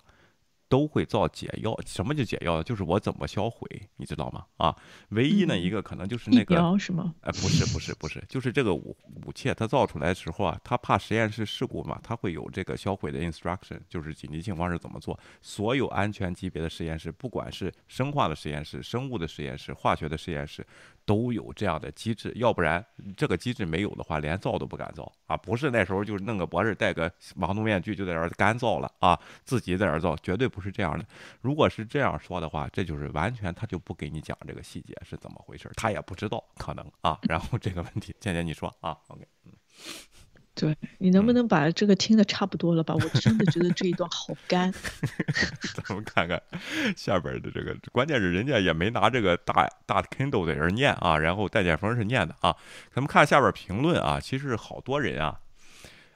都会造解药，什么叫解药？就是我怎么销毁，你知道吗？啊，唯一呢一个可能就是那个，是吗？哎，不是，不是，不是，就是这个武武器，它造出来的时候啊，它怕实验室事故嘛，它会有这个销毁的 instruction，就是紧急情况是怎么做。所有安全级别的实验室，不管是生化的实验室、生物的实验室、化学的实验室。都有这样的机制，要不然这个机制没有的话，连造都不敢造啊！不是那时候就是弄个博士戴个防毒面具就在那儿干造了啊，自己在那儿造，绝对不是这样的。如果是这样说的话，这就是完全他就不给你讲这个细节是怎么回事，他也不知道可能啊。然后这个问题，倩倩你说啊，OK，嗯。对你能不能把这个听的差不多了吧？我真的觉得这一段好干。咱们看看下边的这个，关键是人家也没拿这个大大 Kindle 在这念啊，然后戴建峰是念的啊。咱们看下边评论啊，其实好多人啊，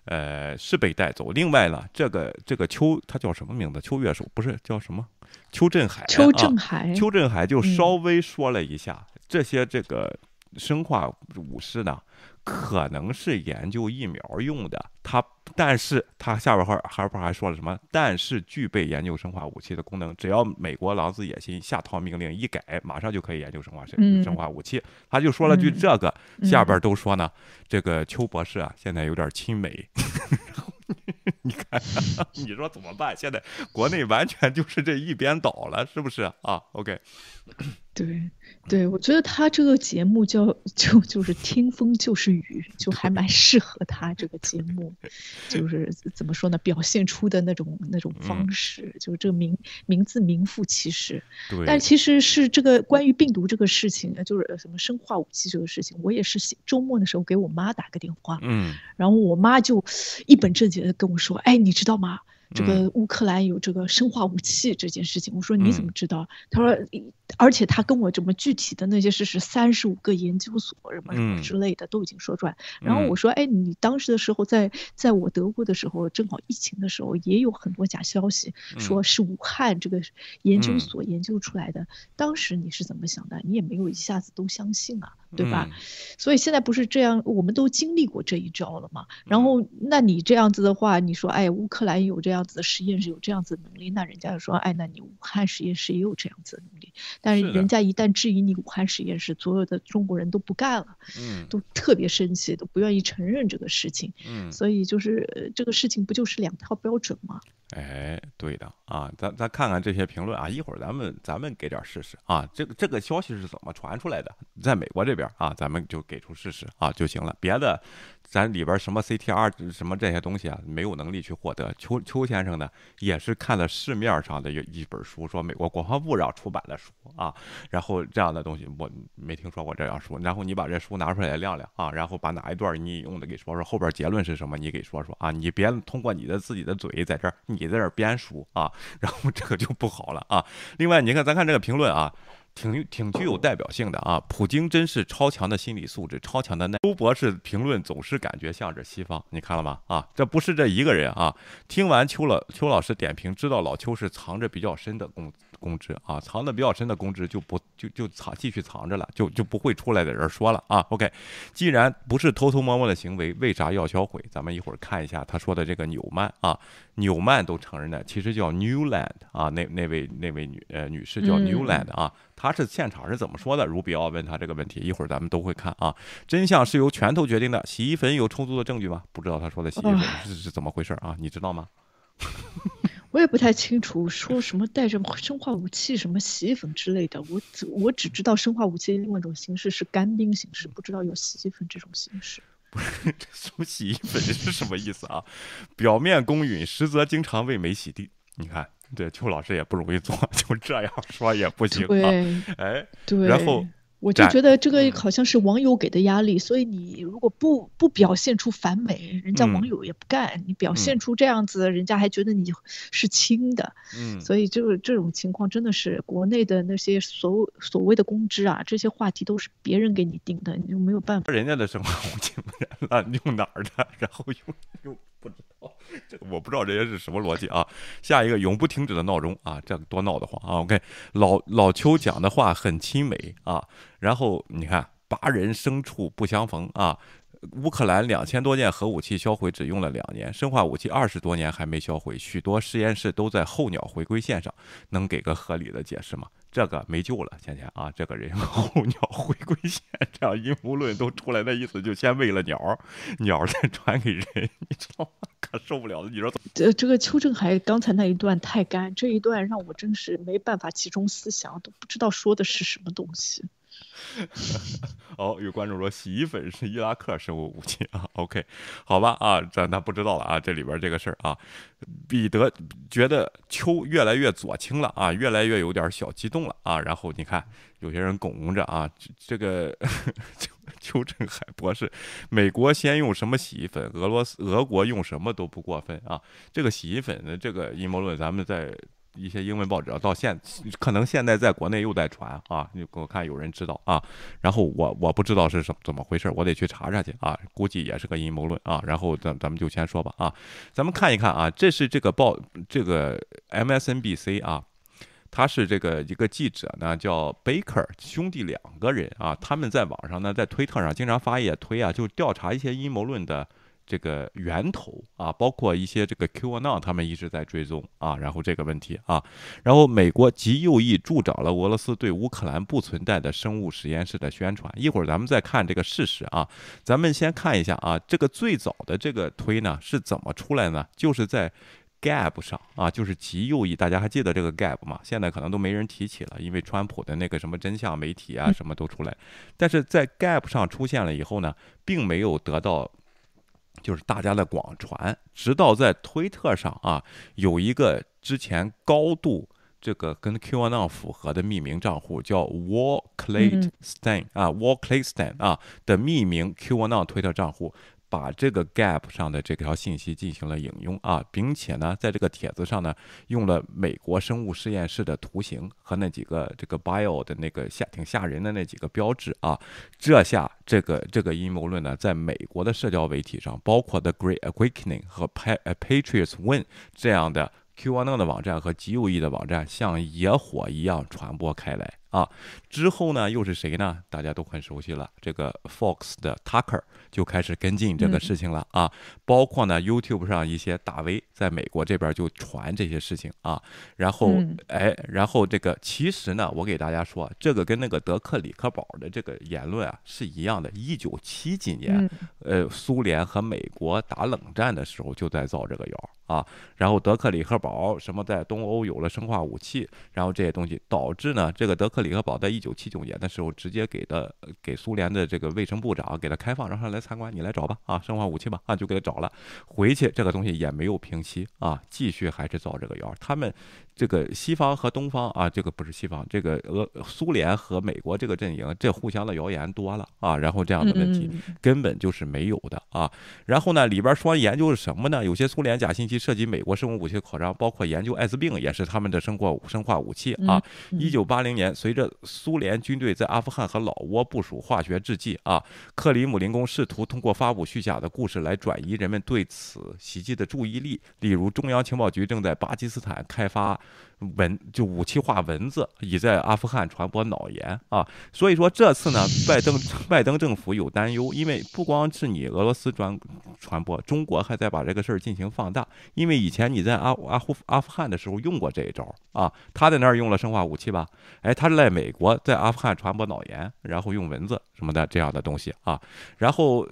呃，是被带走。另外呢，这个这个邱他叫什么名字？邱月手不是叫什么？邱振海。邱振海。邱振海就稍微说了一下这些这个生化武士呢。可能是研究疫苗用的，他，但是他下边还还不还说了什么？但是具备研究生化武器的功能，只要美国狼子野心下套命令一改，马上就可以研究生化生生化武器。他就说了句这个，下边都说呢，这个邱博士啊，现在有点亲美。你看，你说怎么办？现在国内完全就是这一边倒了，是不是啊？OK。对，对，我觉得他这个节目叫就就是听风就是雨，就还蛮适合他这个节目，就是怎么说呢，表现出的那种那种方式，就是这个名名字名副其实。对，但其实是这个关于病毒这个事情，就是什么生化武器这个事情，我也是周末的时候给我妈打个电话，嗯，然后我妈就一本正经的跟我说，哎，你知道吗？这个乌克兰有这个生化武器这件事情，我说你怎么知道？他说，而且他跟我这么具体的那些事是三十五个研究所什么什么之类的都已经说出来。然后我说，哎，你当时的时候在在我德国的时候，正好疫情的时候，也有很多假消息，说是武汉这个研究所研究出来的。当时你是怎么想的？你也没有一下子都相信啊。对吧？所以现在不是这样，我们都经历过这一招了嘛。然后，那你这样子的话，你说，哎，乌克兰有这样子的实验室，有这样子的能力，那人家就说，哎，那你武汉实验室也有这样子的能力。但是人家一旦质疑你武汉实验室，所有的中国人都不干了，嗯，都特别生气，都不愿意承认这个事情。嗯，所以就是这个事情不就是两套标准吗？哎，对的啊，咱咱看看这些评论啊，一会儿咱们咱们给点事实啊，这个这个消息是怎么传出来的？在美国这边啊，咱们就给出事实啊就行了，别的咱里边什么 CTR 什么这些东西啊，没有能力去获得。邱邱先生呢，也是看了市面上的一一本书，说美国国防部让出版的书啊，然后这样的东西我没听说过这样书。然后你把这书拿出来亮亮啊，然后把哪一段你用的给说说，后边结论是什么你给说说啊，你别通过你的自己的嘴在这儿你在这儿编书啊，然后这个就不好了啊。另外，你看咱看这个评论啊。挺挺具有代表性的啊！普京真是超强的心理素质，超强的耐。周博士评论总是感觉向着西方，你看了吗？啊，这不是这一个人啊！听完邱老邱老师点评，知道老邱是藏着比较深的功公知啊，藏的比较深的公知就不就就藏继续藏着了，就就不会出来的人说了啊。OK，既然不是偷偷摸摸的行为，为啥要销毁？咱们一会儿看一下他说的这个纽曼啊，纽曼都承认的，其实叫 Newland 啊，那那位那位女呃女士叫 Newland 啊。她是现场是怎么说的？卢比奥问他这个问题，一会儿咱们都会看啊。真相是由拳头决定的。洗衣粉有充足的证据吗？不知道他说的洗衣粉是是怎么回事啊？你知道吗？我也不太清楚，说什么带着生化武器、什么洗衣粉之类的。我我只知道生化武器另外一种形式是干冰形式，不知道有洗衣粉这种形式。不是，这说洗衣粉是什么意思啊？表面公允，实则经常为美洗地。你看。对，邱老师也不容易做，就这样说也不行啊。哎，对，然后我就觉得这个好像是网友给的压力，所以你如果不不表现出反美，人家网友也不干；你表现出这样子，人家还觉得你是轻的。嗯，所以就是这种情况，真的是国内的那些所所谓的公知啊，这些话题都是别人给你定的，你就没有办法。人家的生活武器了，用哪儿的？然后用用不知道。这我不知道这些是什么逻辑啊！下一个永不停止的闹钟啊，这多闹得慌啊！OK，老老邱讲的话很亲美啊，然后你看八人牲畜不相逢啊。乌克兰两千多件核武器销毁只用了两年，生化武器二十多年还没销毁，许多实验室都在候鸟回归线上，能给个合理的解释吗？这个没救了，天天啊，这个人候 鸟回归线，这样阴谋论都出来的意思，就先喂了鸟，鸟再传给人，你知道吗？可受不了了，你说怎么？这这个邱正海刚才那一段太干，这一段让我真是没办法集中思想，都不知道说的是什么东西。哦，有观众说洗衣粉是伊拉克生物武器啊？OK，好吧啊，这他不知道了啊，这里边这个事儿啊，彼得觉得秋越来越左倾了啊，越来越有点小激动了啊。然后你看，有些人拱着啊，这个邱邱振海博士，美国先用什么洗衣粉，俄罗斯俄国用什么都不过分啊。这个洗衣粉的这个阴谋论，咱们在。一些英文报纸啊，到现可能现在在国内又在传啊，你我看有人知道啊，然后我我不知道是什怎么回事，我得去查查去啊，估计也是个阴谋论啊，然后咱咱们就先说吧啊，咱们看一看啊，这是这个报这个 MSNBC 啊，他是这个一个记者呢叫 Baker 兄弟两个人啊，他们在网上呢在推特上经常发一些推啊，就调查一些阴谋论的。这个源头啊，包括一些这个 QAnon，他们一直在追踪啊，然后这个问题啊，然后美国极右翼助长了俄罗斯对乌克兰不存在的生物实验室的宣传。一会儿咱们再看这个事实啊，咱们先看一下啊，这个最早的这个推呢是怎么出来呢？就是在 Gap 上啊，就是极右翼，大家还记得这个 Gap 吗？现在可能都没人提起了，因为川普的那个什么真相媒体啊，什么都出来，但是在 Gap 上出现了以后呢，并没有得到。就是大家的广传，直到在推特上啊，有一个之前高度这个跟 QAnon 符合的匿名账户，叫 Wall Clayton 啊，Wall Clayton 啊的匿名 QAnon 推特账户。把这个 Gap 上的这条信息进行了引用啊，并且呢，在这个帖子上呢，用了美国生物实验室的图形和那几个这个 bio 的那个吓挺吓人的那几个标志啊，这下这个这个阴谋论呢，在美国的社交媒体上，包括 The Great Awakening 和 pa Patriots Win 这样的 QAnon 的网站和极右翼的网站，像野火一样传播开来。啊，之后呢，又是谁呢？大家都很熟悉了，这个 Fox 的 Tucker 就开始跟进这个事情了啊。包括呢，YouTube 上一些大 V 在美国这边就传这些事情啊。然后，哎，然后这个其实呢，我给大家说，这个跟那个德克里克堡的这个言论啊是一样的。一九七几年，呃，苏联和美国打冷战的时候就在造这个谣啊。然后德克里克堡什么在东欧有了生化武器，然后这些东西导致呢，这个德克里赫堡在一九七九年的时候直接给的给苏联的这个卫生部长给他开放，让他来参观，你来找吧啊，生化武器吧啊，就给他找了，回去这个东西也没有平息啊，继续还是造这个谣，他们。这个西方和东方啊，这个不是西方，这个俄苏联和美国这个阵营，这互相的谣言多了啊，然后这样的问题根本就是没有的啊。然后呢，里边说研究是什么呢？有些苏联假信息涉及美国生物武器的扩张，包括研究艾滋病也是他们的生化生化武器啊。一九八零年，随着苏联军队在阿富汗和老挝部署化学制剂啊，克里姆林宫试图通过发布虚假的故事来转移人们对此袭击的注意力，例如中央情报局正在巴基斯坦开发。文就武器化蚊子，已在阿富汗传播脑炎啊！所以说这次呢，拜登拜登政府有担忧，因为不光是你俄罗斯传传播，中国还在把这个事儿进行放大。因为以前你在阿阿富阿富汗的时候用过这一招啊，他在那儿用了生化武器吧？哎，他是在美国在阿富汗传播脑炎，然后用蚊子什么的这样的东西啊，然后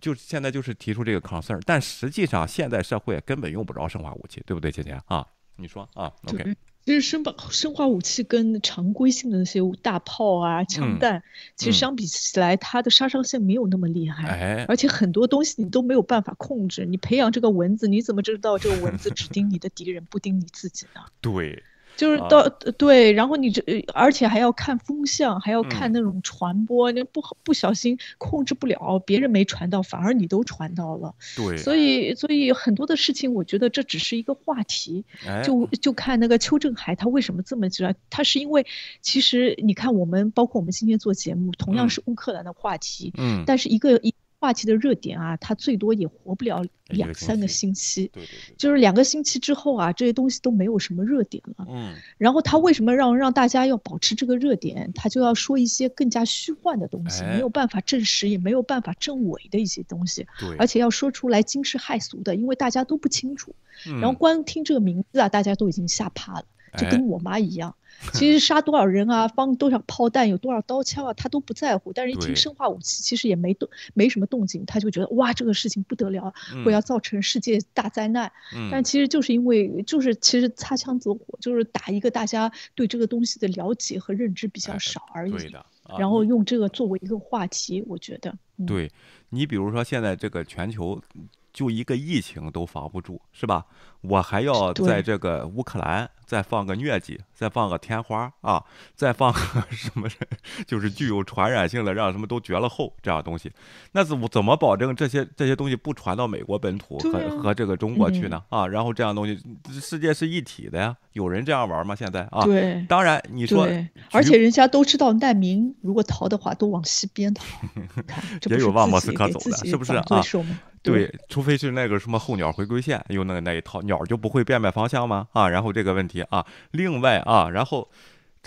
就现在就是提出这个 concern，但实际上现在社会根本用不着生化武器，对不对，姐姐啊？你说啊，OK，其实生化生化武器跟常规性的那些大炮啊、枪弹，其实相比起来，它的杀伤性没有那么厉害，哎，而且很多东西你都没有办法控制。你培养这个蚊子，你怎么知道这个蚊子只叮你的敌人，不叮你自己呢？对。就是到对，然后你这而且还要看风向，还要看那种传播，那不不小心控制不了，别人没传到，反而你都传到了。对，所以所以很多的事情，我觉得这只是一个话题。就就看那个邱振海他为什么这么知道？他是因为其实你看我们包括我们今天做节目，同样是乌克兰的话题，嗯，但是一个一。话题的热点啊，它最多也活不了两三个星期，对对对，就是两个星期之后啊，这些东西都没有什么热点了。嗯，然后他为什么让让大家要保持这个热点？他就要说一些更加虚幻的东西，没有办法证实，也没有办法证伪的一些东西，对，而且要说出来惊世骇俗的，因为大家都不清楚。然后光听这个名字啊，大家都已经吓怕了，就跟我妈一样。其实杀多少人啊，放多少炮弹，有多少刀枪啊，他都不在乎。但是，一听生化武器，其实也没动，没什么动静，他就觉得哇，这个事情不得了，我要造成世界大灾难。但其实就是因为，就是其实擦枪走火，就是打一个大家对这个东西的了解和认知比较少而已。对的。然后用这个作为一个话题，我觉得。对，你比如说现在这个全球。就一个疫情都防不住，是吧？我还要在这个乌克兰再放个疟疾，再放个天花啊，再放个什么，就是具有传染性的，让什么都绝了后这样东西。那怎么怎么保证这些这些东西不传到美国本土和和这个中国去呢？啊，然后这样东西，世界是一体的呀，有人这样玩吗？现在啊，对，当然你说，而且人家都知道难民如果逃的话都往西边逃，也有往莫斯科走的，是不是啊？对，除非是那个什么候鸟回归线，用那个那一套，鸟就不会变卖方向吗？啊，然后这个问题啊，另外啊，然后。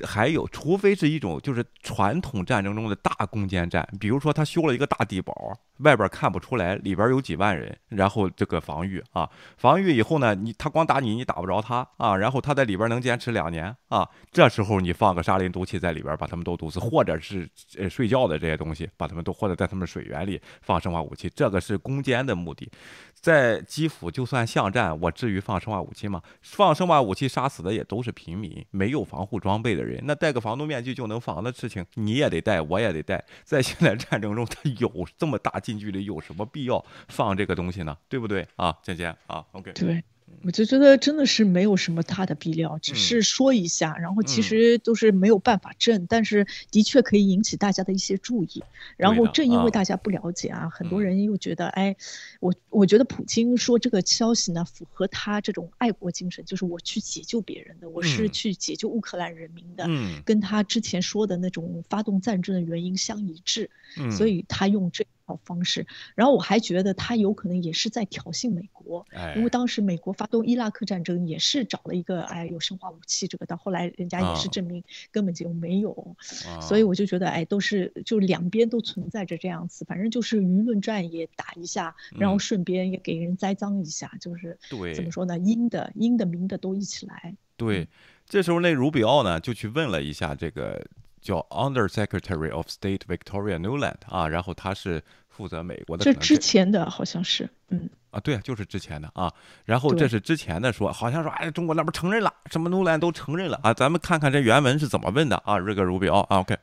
还有，除非是一种就是传统战争中的大攻坚战，比如说他修了一个大地堡，外边看不出来，里边有几万人，然后这个防御啊，防御以后呢，你他光打你，你打不着他啊，然后他在里边能坚持两年啊，这时候你放个沙林毒气在里边，把他们都毒死，或者是呃睡觉的这些东西，把他们都或者在他们水源里放生化武器，这个是攻坚的目的。在基辅就算巷战，我至于放生化武器吗？放生化武器杀死的也都是平民，没有防护装备的人。那戴个防毒面具就能防的事情，你也得戴，我也得戴。在现代战争中，他有这么大近距离，有什么必要放这个东西呢？对不对啊，姐姐啊？OK，对。我就觉得真的是没有什么大的必要，只是说一下，然后其实都是没有办法证，但是的确可以引起大家的一些注意。然后正因为大家不了解啊，很多人又觉得，哎，我我觉得普京说这个消息呢，符合他这种爱国精神，就是我去解救别人的，我是去解救乌克兰人民的，跟他之前说的那种发动战争的原因相一致，所以他用这。好方式，然后我还觉得他有可能也是在挑衅美国，因为当时美国发动伊拉克战争也是找了一个哎有生化武器这个，到后来人家也是证明根本就没有，所以我就觉得哎都是就两边都存在着这样子，反正就是舆论战也打一下，然后顺便也给人栽赃一下，就是怎么说呢，阴的阴的明的都一起来。对，这时候那卢比奥呢就去问了一下这个。叫 Under Secretary of State Victoria Nuland 啊，然后他是负责美国的。这之前的好像是，嗯。啊，对啊，就是之前的啊。然后这是之前的说，好像说，哎，中国那边承认了，什么 Nuland 都承认了啊。咱们看看这原文是怎么问的啊，瑞格卢比奥啊，OK。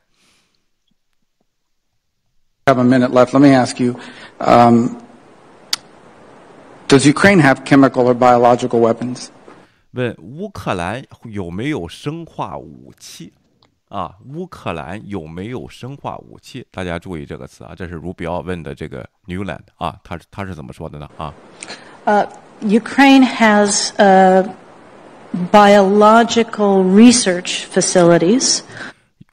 Have a minute left. Let me ask you. Um, does Ukraine have chemical or biological weapons? 问乌克兰有没有生化武器？啊，乌克兰有没有生化武器？大家注意这个词啊，这是卢比奥问的这个 Newland 啊，他是他是怎么说的呢？啊，呃，Ukraine has biological research facilities.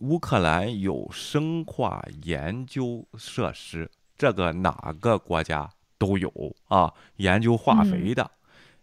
乌克兰有生化研究设施，这个哪个国家都有啊？研究化肥的。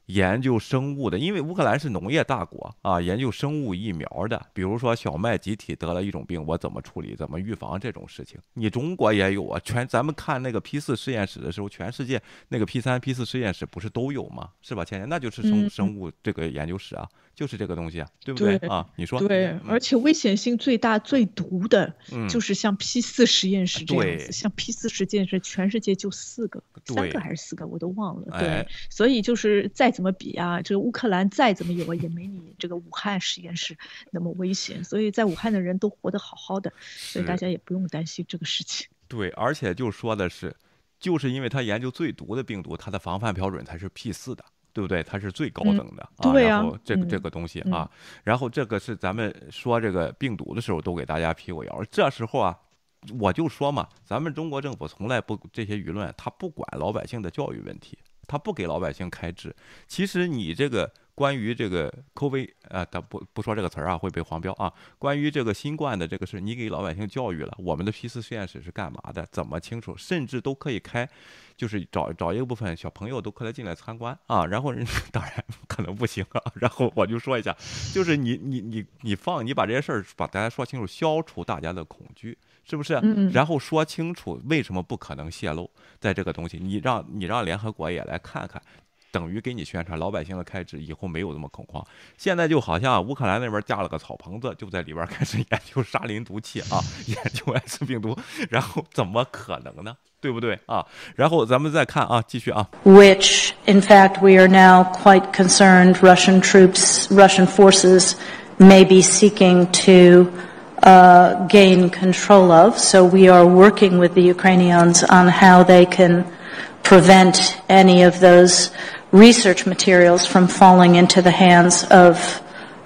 研究生物的，因为乌克兰是农业大国啊，研究生物疫苗的，比如说小麦集体得了一种病，我怎么处理，怎么预防这种事情，你中国也有啊。全咱们看那个 P 四实验室的时候，全世界那个 P 三、P 四实验室不是都有吗？是吧，倩倩？那就是生生物这个研究室啊。就是这个东西啊，对不对啊？你说对，而且危险性最大、最毒的，就是像 P 四实验室这样子。像 P 四实验室，全世界就四个，三个还是四个，我都忘了。对，所以就是再怎么比啊，这个乌克兰再怎么有，也没你这个武汉实验室那么危险。所以在武汉的人都活得好好的，所以大家也不用担心这个事情。对，而且就说的是，就是因为他研究最毒的病毒，它的防范标准才是 P 四的。对不对？它是最高等的啊，然后这个这个东西啊，然后这个是咱们说这个病毒的时候都给大家辟过谣。这时候啊，我就说嘛，咱们中国政府从来不这些舆论，他不管老百姓的教育问题，他不给老百姓开支。其实你这个。关于这个 COVID，啊，他不不说这个词儿啊，会被黄标啊。关于这个新冠的这个事，你给老百姓教育了，我们的 P 四实验室是干嘛的？怎么清楚？甚至都可以开，就是找找一个部分小朋友都可以进来参观啊。然后人当然可能不行啊。然后我就说一下，就是你你你你放，你把这些事儿把大家说清楚，消除大家的恐惧，是不是？然后说清楚为什么不可能泄露在这个东西，你让你让联合国也来看看。等于给你宣传，老百姓的开支以后没有这么恐慌。现在就好像乌克兰那边架了个草棚子，就在里边开始研究沙林毒气啊，研究艾滋病毒，然后怎么可能呢？对不对啊？然后咱们再看啊，继续啊。Which in fact we are now quite concerned Russian troops, Russian forces may be seeking to uh, gain control of. So we are working with the Ukrainians on how they can prevent any of those research materials from falling into the hands of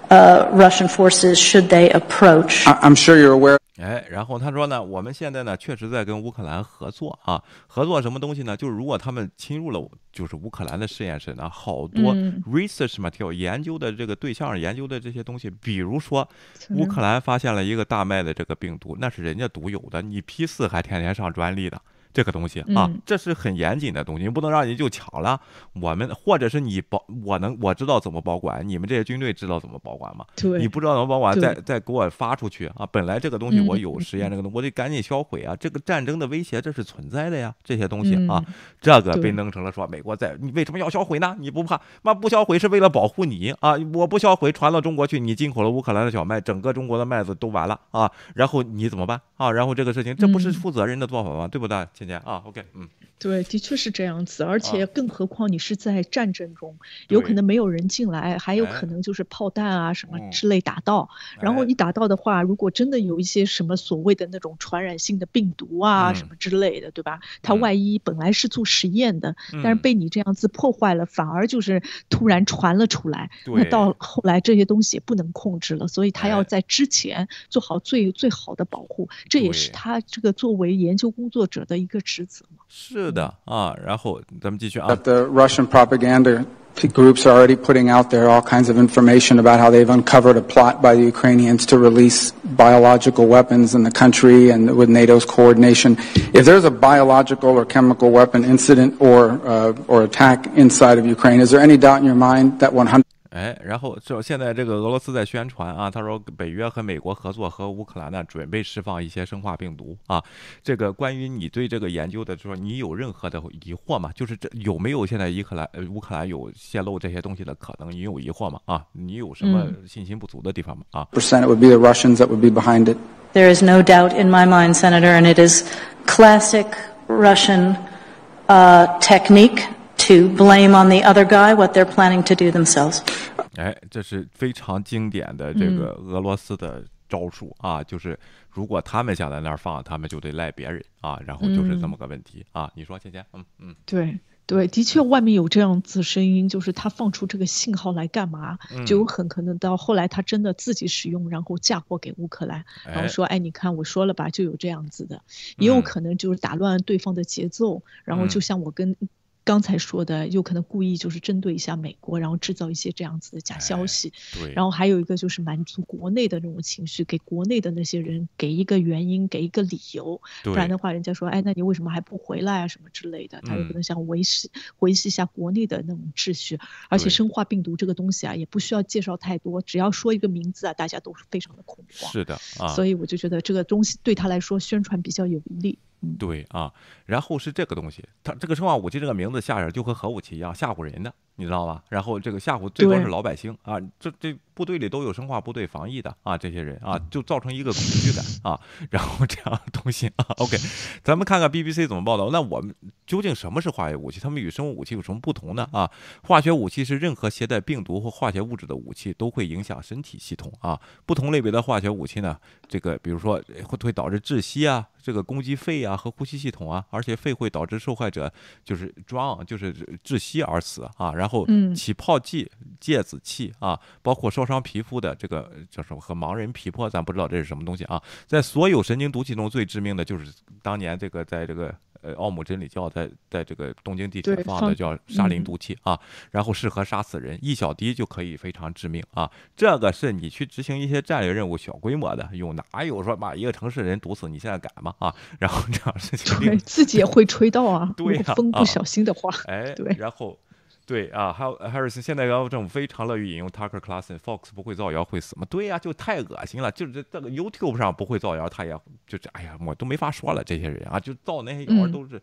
uh, Russian forces should they approach. I'm sure you're aware. 哎，然后他说呢，我们现在呢确实在跟乌克兰合作啊，合作什么东西呢？就是如果他们侵入了就是乌克兰的实验室呢，好多 research material 研究的这个对象研究的这些东西，比如说乌克兰发现了一个大麦的这个病毒，那是人家独有的，你 P 四还天天上专利的。这个东西啊，这是很严谨的东西，你不能让人就抢了。我们或者是你保，我能我知道怎么保管，你们这些军队知道怎么保管吗？对，你不知道怎么保管，再再给我发出去啊！本来这个东西我有实验，这个东西我得赶紧销毁啊！这个战争的威胁这是存在的呀，这些东西啊，这个被弄成了说美国在，你为什么要销毁呢？你不怕？妈不销毁是为了保护你啊！我不销毁传到中国去，你进口了乌克兰的小麦，整个中国的麦子都完了啊！然后你怎么办啊？然后这个事情，这不是负责任的做法吗？对不对？倩倩啊，OK，嗯。对，的确是这样子，而且更何况你是在战争中，有可能没有人进来，还有可能就是炮弹啊什么之类打到，然后你打到的话，如果真的有一些什么所谓的那种传染性的病毒啊什么之类的，对吧？它万一本来是做实验的，但是被你这样子破坏了，反而就是突然传了出来，那到后来这些东西也不能控制了，所以他要在之前做好最最好的保护，这也是他这个作为研究工作者的一个职责嘛。是的啊，然后咱们继续啊。That the Russian propaganda groups are already putting out there all kinds of information about how they've uncovered a plot by the Ukrainians to release biological weapons in the country and with NATO's coordination. If there's a biological or chemical weapon incident or uh, or attack inside of Ukraine, is there any doubt in your mind that 100 哎，然后就现在这个俄罗斯在宣传啊，他说北约和美国合作和乌克兰呢准备释放一些生化病毒啊。这个关于你对这个研究的，就说你有任何的疑惑吗？就是这有没有现在伊克兰呃乌克兰有泄露这些东西的可能？你有疑惑吗？啊，你有什么信心不足的地方吗？啊？Percent it would be the Russians that would be behind it. There is no doubt in my mind, Senator, and it is classic Russian uh, technique to blame on the other guy what they're planning to do themselves. 哎，这是非常经典的这个俄罗斯的招数啊，就是如果他们想在那儿放，他们就得赖别人啊，然后就是这么个问题啊。你说，倩倩，嗯嗯，对。对，的确，外面有这样子声音，就是他放出这个信号来干嘛？就有很可能到后来他真的自己使用，然后嫁祸给乌克兰，然后说：“哎，你看我说了吧，就有这样子的。”也有可能就是打乱对方的节奏，然后就像我跟。刚才说的，有可能故意就是针对一下美国，然后制造一些这样子的假消息。对。然后还有一个就是满足国内的那种情绪，给国内的那些人给一个原因，给一个理由。不然的话，人家说，哎，那你为什么还不回来啊？什么之类的，他有可能想维系维系一下国内的那种秩序。而且生化病毒这个东西啊，也不需要介绍太多，只要说一个名字啊，大家都是非常的恐慌。是的啊。所以我就觉得这个东西对他来说宣传比较有利。嗯对啊，然后是这个东西，它这个生化武器这个名字下边就和核武器一样吓唬人的。你知道吧？然后这个吓唬最多是老百姓啊，这这部队里都有生化部队防疫的啊，这些人啊，就造成一个恐惧感啊，然后这样东西啊。OK，咱们看看 BBC 怎么报道。那我们究竟什么是化学武器？它们与生物武器有什么不同呢？啊，化学武器是任何携带病毒或化学物质的武器都会影响身体系统啊。不同类别的化学武器呢，这个比如说会会导致窒息啊，这个攻击肺啊和呼吸系统啊，而且肺会导致受害者就是 drown 就是窒息而死啊。然后起泡剂、芥子气啊，包括烧伤皮肤的这个叫什么和盲人皮破，咱不知道这是什么东西啊。在所有神经毒气中最致命的就是当年这个在这个。呃，奥姆真理教在在这个东京地铁放的叫沙林毒气啊，然后适合杀死人，一小滴就可以非常致命啊。这个是你去执行一些战略任务，小规模的用，哪有说把一个城市人毒死？你现在敢吗？啊，然后这样事情，对自己也会吹到啊，对风不小心的话，哎，对，然后。对啊，还有 Harris，现在联邦政府非常乐于引用 Tucker c l a s s o n f o x 不会造谣会死吗？对呀，就太恶心了。就是这个 YouTube 上不会造谣，他也就这，哎呀，我都没法说了。这些人啊，就造那些谣都是。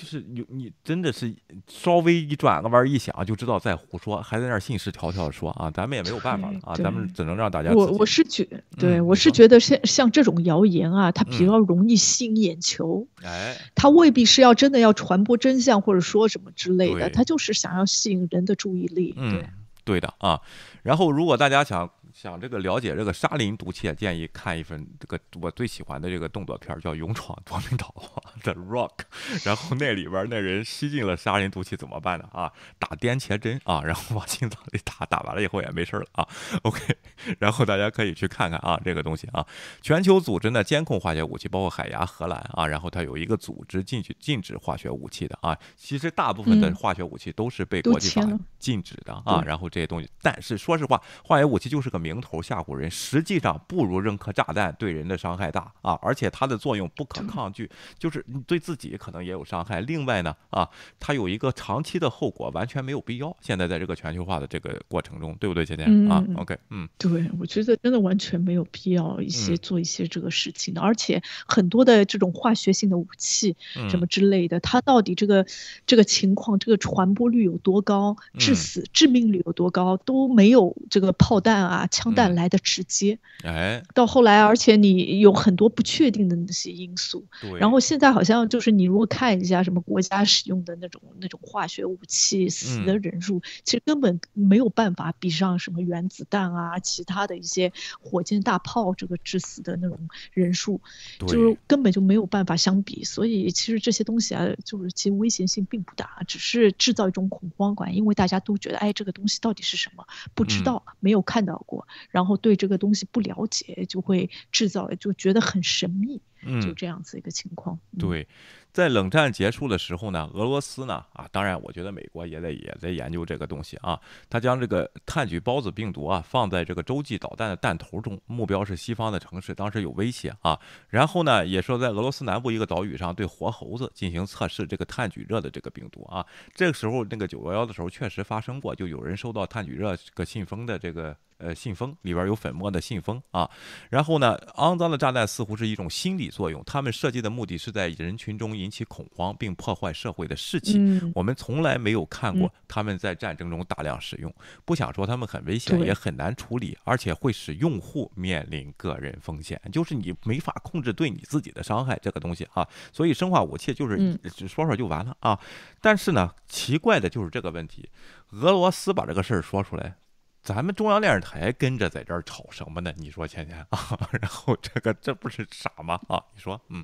就是你你真的是稍微一转个弯一想就知道在胡说，还在那儿信誓条条的说啊，咱们也没有办法了啊，咱们只能让大家。我我是觉，对我是觉得像像这种谣言啊，它比较容易吸引眼球。哎，它未必是要真的要传播真相或者说什么之类的，它就是想要吸引人的注意力。嗯，对的啊。然后如果大家想。想这个了解这个沙林毒气，建议看一份这个我最喜欢的这个动作片，叫《勇闯夺命岛》The Rock。然后那里边那人吸进了沙林毒气怎么办呢？啊，打颠茄针啊，然后往心脏里打，打完了以后也没事了啊。OK，然后大家可以去看看啊，这个东西啊，全球组织呢监控化学武器，包括海牙、荷兰啊，然后它有一个组织进去禁止化学武器的啊。其实大部分的化学武器都是被国际法禁止的啊。然后这些东西，但是说实话，化学武器就是个名。头吓唬人，实际上不如扔颗炸弹对人的伤害大啊！而且它的作用不可抗拒，就是你对自己可能也有伤害。另外呢，啊，它有一个长期的后果，完全没有必要。现在在这个全球化的这个过程中，对不对，姐姐啊？OK，嗯，对，我觉得真的完全没有必要一些做一些这个事情的。而且很多的这种化学性的武器什么之类的，它到底这个这个情况，这个传播率有多高，致死致命率有多高，都没有这个炮弹啊。枪弹来的直接，哎，到后来，而且你有很多不确定的那些因素，然后现在好像就是你如果看一下什么国家使用的那种那种化学武器死的人数，其实根本没有办法比上什么原子弹啊，其他的一些火箭大炮这个致死的那种人数，就是根本就没有办法相比。所以其实这些东西啊，就是其实危险性并不大，只是制造一种恐慌感，因为大家都觉得，哎，这个东西到底是什么？不知道，没有看到过。然后对这个东西不了解，就会制造就觉得很神秘，就这样子一个情况。对。在冷战结束的时候呢，俄罗斯呢啊，当然我觉得美国也在也在研究这个东西啊。他将这个炭疽孢子病毒啊放在这个洲际导弹的弹头中，目标是西方的城市，当时有威胁啊。然后呢，也说在俄罗斯南部一个岛屿上对活猴子进行测试这个炭疽热的这个病毒啊。这个时候那个九幺幺的时候确实发生过，就有人收到炭疽热这个信封的这个呃信封里边有粉末的信封啊。然后呢，肮脏的炸弹似乎是一种心理作用，他们设计的目的是在人群中引起恐慌并破坏社会的士气。嗯我们从来没有看过嗯他们在战争中大量使用，不想说他们很危险，也很难处理，而且会使用户面临个人风险，就是你没法控制对你自己的伤害这个东西啊。所以生化武器就是说说就完了啊。但是呢，奇怪的就是这个问题，俄罗斯把这个事儿说出来。咱们中央电视台跟着在这儿吵什么呢？你说倩倩啊，然后这个这不是傻吗？啊，你说，嗯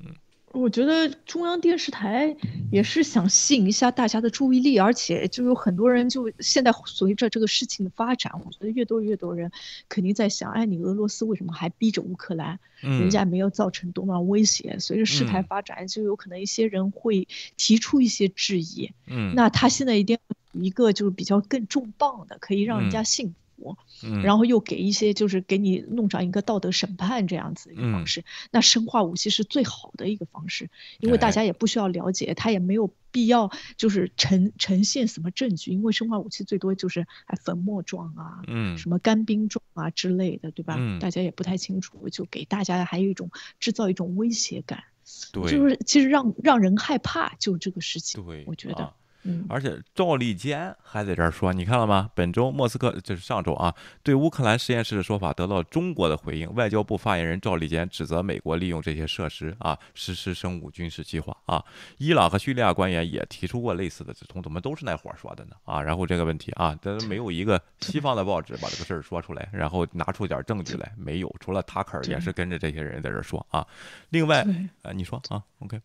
嗯，我觉得中央电视台也是想吸引一下大家的注意力，而且就有很多人就现在随着这个事情的发展，我觉得越多越多人肯定在想，哎，你俄罗斯为什么还逼着乌克兰？嗯人家没有造成多么威胁。随着事态嗯发展，就有可能一些人会提出一些质疑。嗯，那他现在一定要有一个就是比较更重磅的，可以让人家嗯。信服。嗯。然后又给一些就是给你弄上一个道德审判这样子一个嗯。方式，那生化武器是最好的一个方式，因为大哎。家也不需要了解，他也没有必要就是呈呈现什么证据，因为生化武器最多就是哎粉末状啊，嗯。什么干冰状啊之类的，对吧？嗯。大家也不太清楚，就给大家还有一种制造一种威胁感，对，就是其实让让人害怕，就这个事情，对，我觉得，啊嗯，而且赵立坚还在这儿说，你看了吗？本周莫斯科就是上周啊，对乌克兰实验室的说法得到中国的回应。外交部发言人赵立坚指责美国利用这些设施啊实施生物军事计划啊。伊朗和叙利亚官员也提出过类似的指控，怎么都是那伙儿说的呢？啊，然后这个问题啊，但是没有一个西方的报纸把这个事儿说出来，然后拿出点证据来，没有。除了塔克尔也是跟着这些人在这儿说啊。另外，对。呃，你说啊，OK，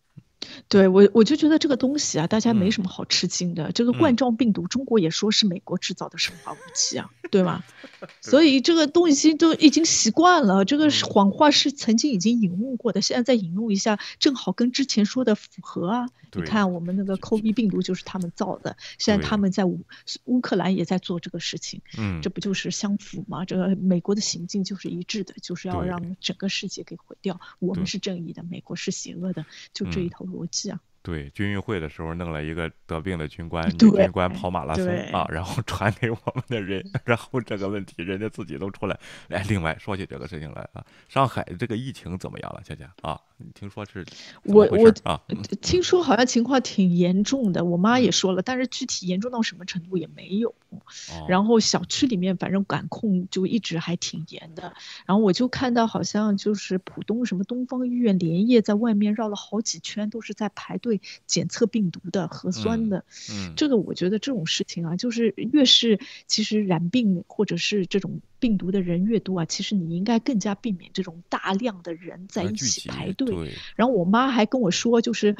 对我，我就觉得这个东西啊，大家没嗯什么好吃惊的。这个冠嗯状病毒，中国也说是美国制造的生化武器啊，对吗？所以这个东西都已经习惯了，这个谎话是曾经已经引用过的，现在再引用一下，正好跟之前说的符合啊。你看我们那个 COVID 病毒就是他们造的，现在他们在乌乌克兰也在做这个事情，嗯这，不就是相符吗？这个美国的行径就是一致的，就是要让整个世界给毁掉。我们是正义的，美国是邪恶的，就这一嗯套逻辑啊。对，军运会的时候弄了一个得病的军官，女军官跑马拉松啊，然后传给我们的人，然后这个问题人家自己都出来。哎，另外说起这个事情来啊，上海这个疫情怎么样了，佳佳啊？你听说是我我啊？听说好像情况挺严重的，我妈也嗯说了，但是具体严重到什么程度也没有。哦然后小区里面反正管控就一直还挺严的。然后我就看到好像就是浦东什么东方医院连夜在外面绕了好几圈，都是在排队检测病毒的核酸嗯的。嗯，这个我觉得这种事情啊，就是越是其实染病或者是这种病毒的人越多啊，其实你应该更加避免这种大量的人在一起排队。对，然后我妈还跟我说，就是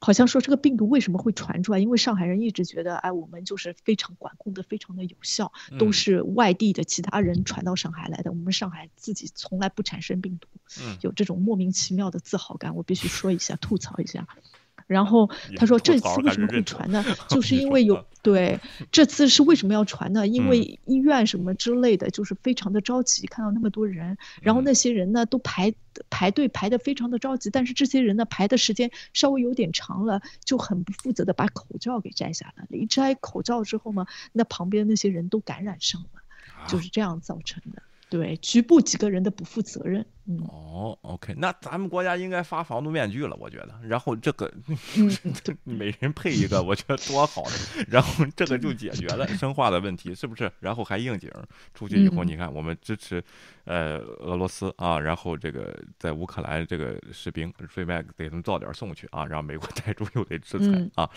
好像说这个病毒为什么会传出来？因为上海人一直觉得，哎，我们就是非常管控的非常的有效，都嗯是外地的其他人传到上海来的，我们上海自己从来不产生病毒，嗯，有这种莫名其妙的自豪感，我必须说一下，吐槽一下。然后他说这次为什么会传呢？就是因为 有啊对 这次是为什么要传呢？因嗯为医院什么之类的，就是非常的着急，看到那么多人，然后嗯那些人呢都排排队排的非常的着急，但是这些人呢排的时间稍微有点长了，就很不负责的把口罩给摘下来了。一摘口罩之后嘛，那旁边那些人都感染上了，啊就是这样造成的。对，局部几个人的不负责任，嗯哦，OK，那咱们国家应该发防毒面具了，我觉得。然后这个嗯 每人配一个，我觉得多好的。然后这个就解决了生化的问题，是不是？然后还应景，出去以后，嗯你看我们支持呃俄罗斯啊，然后这个在乌克兰这个士兵，顺便给他们造点送去啊，让美国逮住又得制裁嗯啊。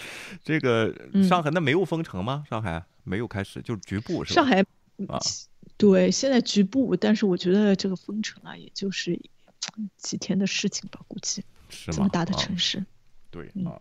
这个嗯上海那没有封城吗？上海没有开始，就是局部是吧？上海啊对现在局部，但是我觉得这个封城啊，也就是几天的事情吧，估计是吗？这么大的啊城市。嗯对啊，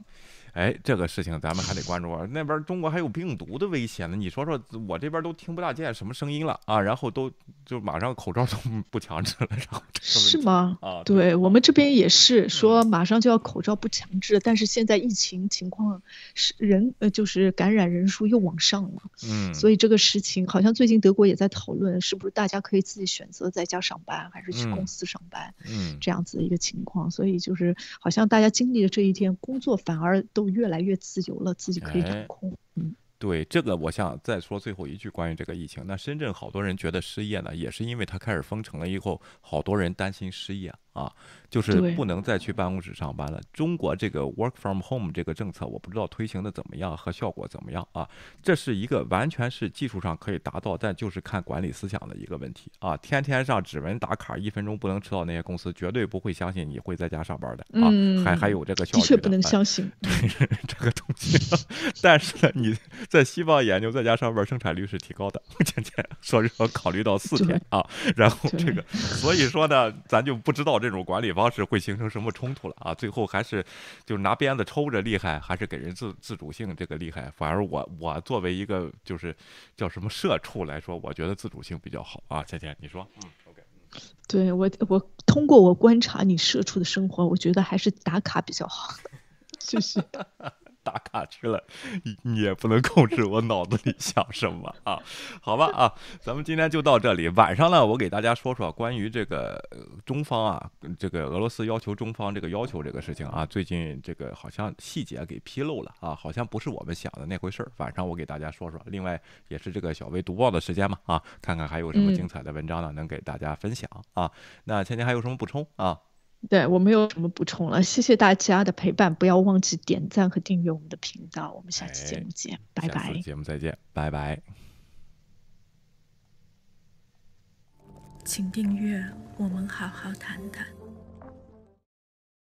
哎，这个事情咱们还得关注啊。那边中国还有病毒的危险呢，你说说，我这边都听不大见什么声音了啊，然后都就马上口罩都不强制了，然后？是吗？啊，对我们这边也嗯是说马上就要口罩不强制，但是现在疫情情况是人呃就是感染人数又往上了，嗯，所以这个事情好像最近德国也在讨论，是不是大家可以自己选择在家上班还是去嗯公司上班嗯，这样子的一个情况，所以就是好像大家经历了这一天，工作反而都越来越自由了，自己可以哎掌控。嗯，对这个，我想再说最后一句关于这个疫情。那深圳好多人觉得失业呢，也是因为他开始封城了以后，好多人担心失业啊。就是不能再去办公室上班了。中国这个 work from home 这个政策，我不知道推行的怎么样和效果怎么样啊。这是一个完全是技术上可以达到，但就是看管理思想的一个问题啊。天天上指纹打卡，一分钟不能迟到，那些公司绝对不会相信你会在家上班的啊。还还有这个效率，的确不能相信 这个东西。但是呢，你在西方研究在家上班生产率是提高的，天天说是说考虑到四天啊。然后这个，所以说呢，咱就不知道这种管理。方是会形成什么冲突了啊？最后还是就是拿鞭子抽着厉害，还是给人自自主性这个厉害？反而我我作为一个就是叫什么社畜来说，我觉得自主性比较好啊。倩倩，你说？嗯，OK。对我我通过我观察你社畜的生活，我觉得还是打卡比较好，谢谢。打卡去了，你也不能控制我脑子里想什么啊？好吧啊，咱们今天就到这里。晚上呢，我给大家说说关于这个中方啊，这个俄罗斯要求中方这个要求这个事情啊。最近这个好像细节给披露了啊，好像不是我们想的那回事儿。晚上我给大家说说。另外也是这个小薇读报的时间嘛啊，看看还有什么精彩的文章呢，能给大家分享啊。那芊芊还有什么补充啊？对我没有什么补充了，谢谢大家的陪伴，不要忘记点赞和订阅我们的频道，我们下期节目见，拜拜。节目再见，拜拜。请订阅，我们好好谈谈。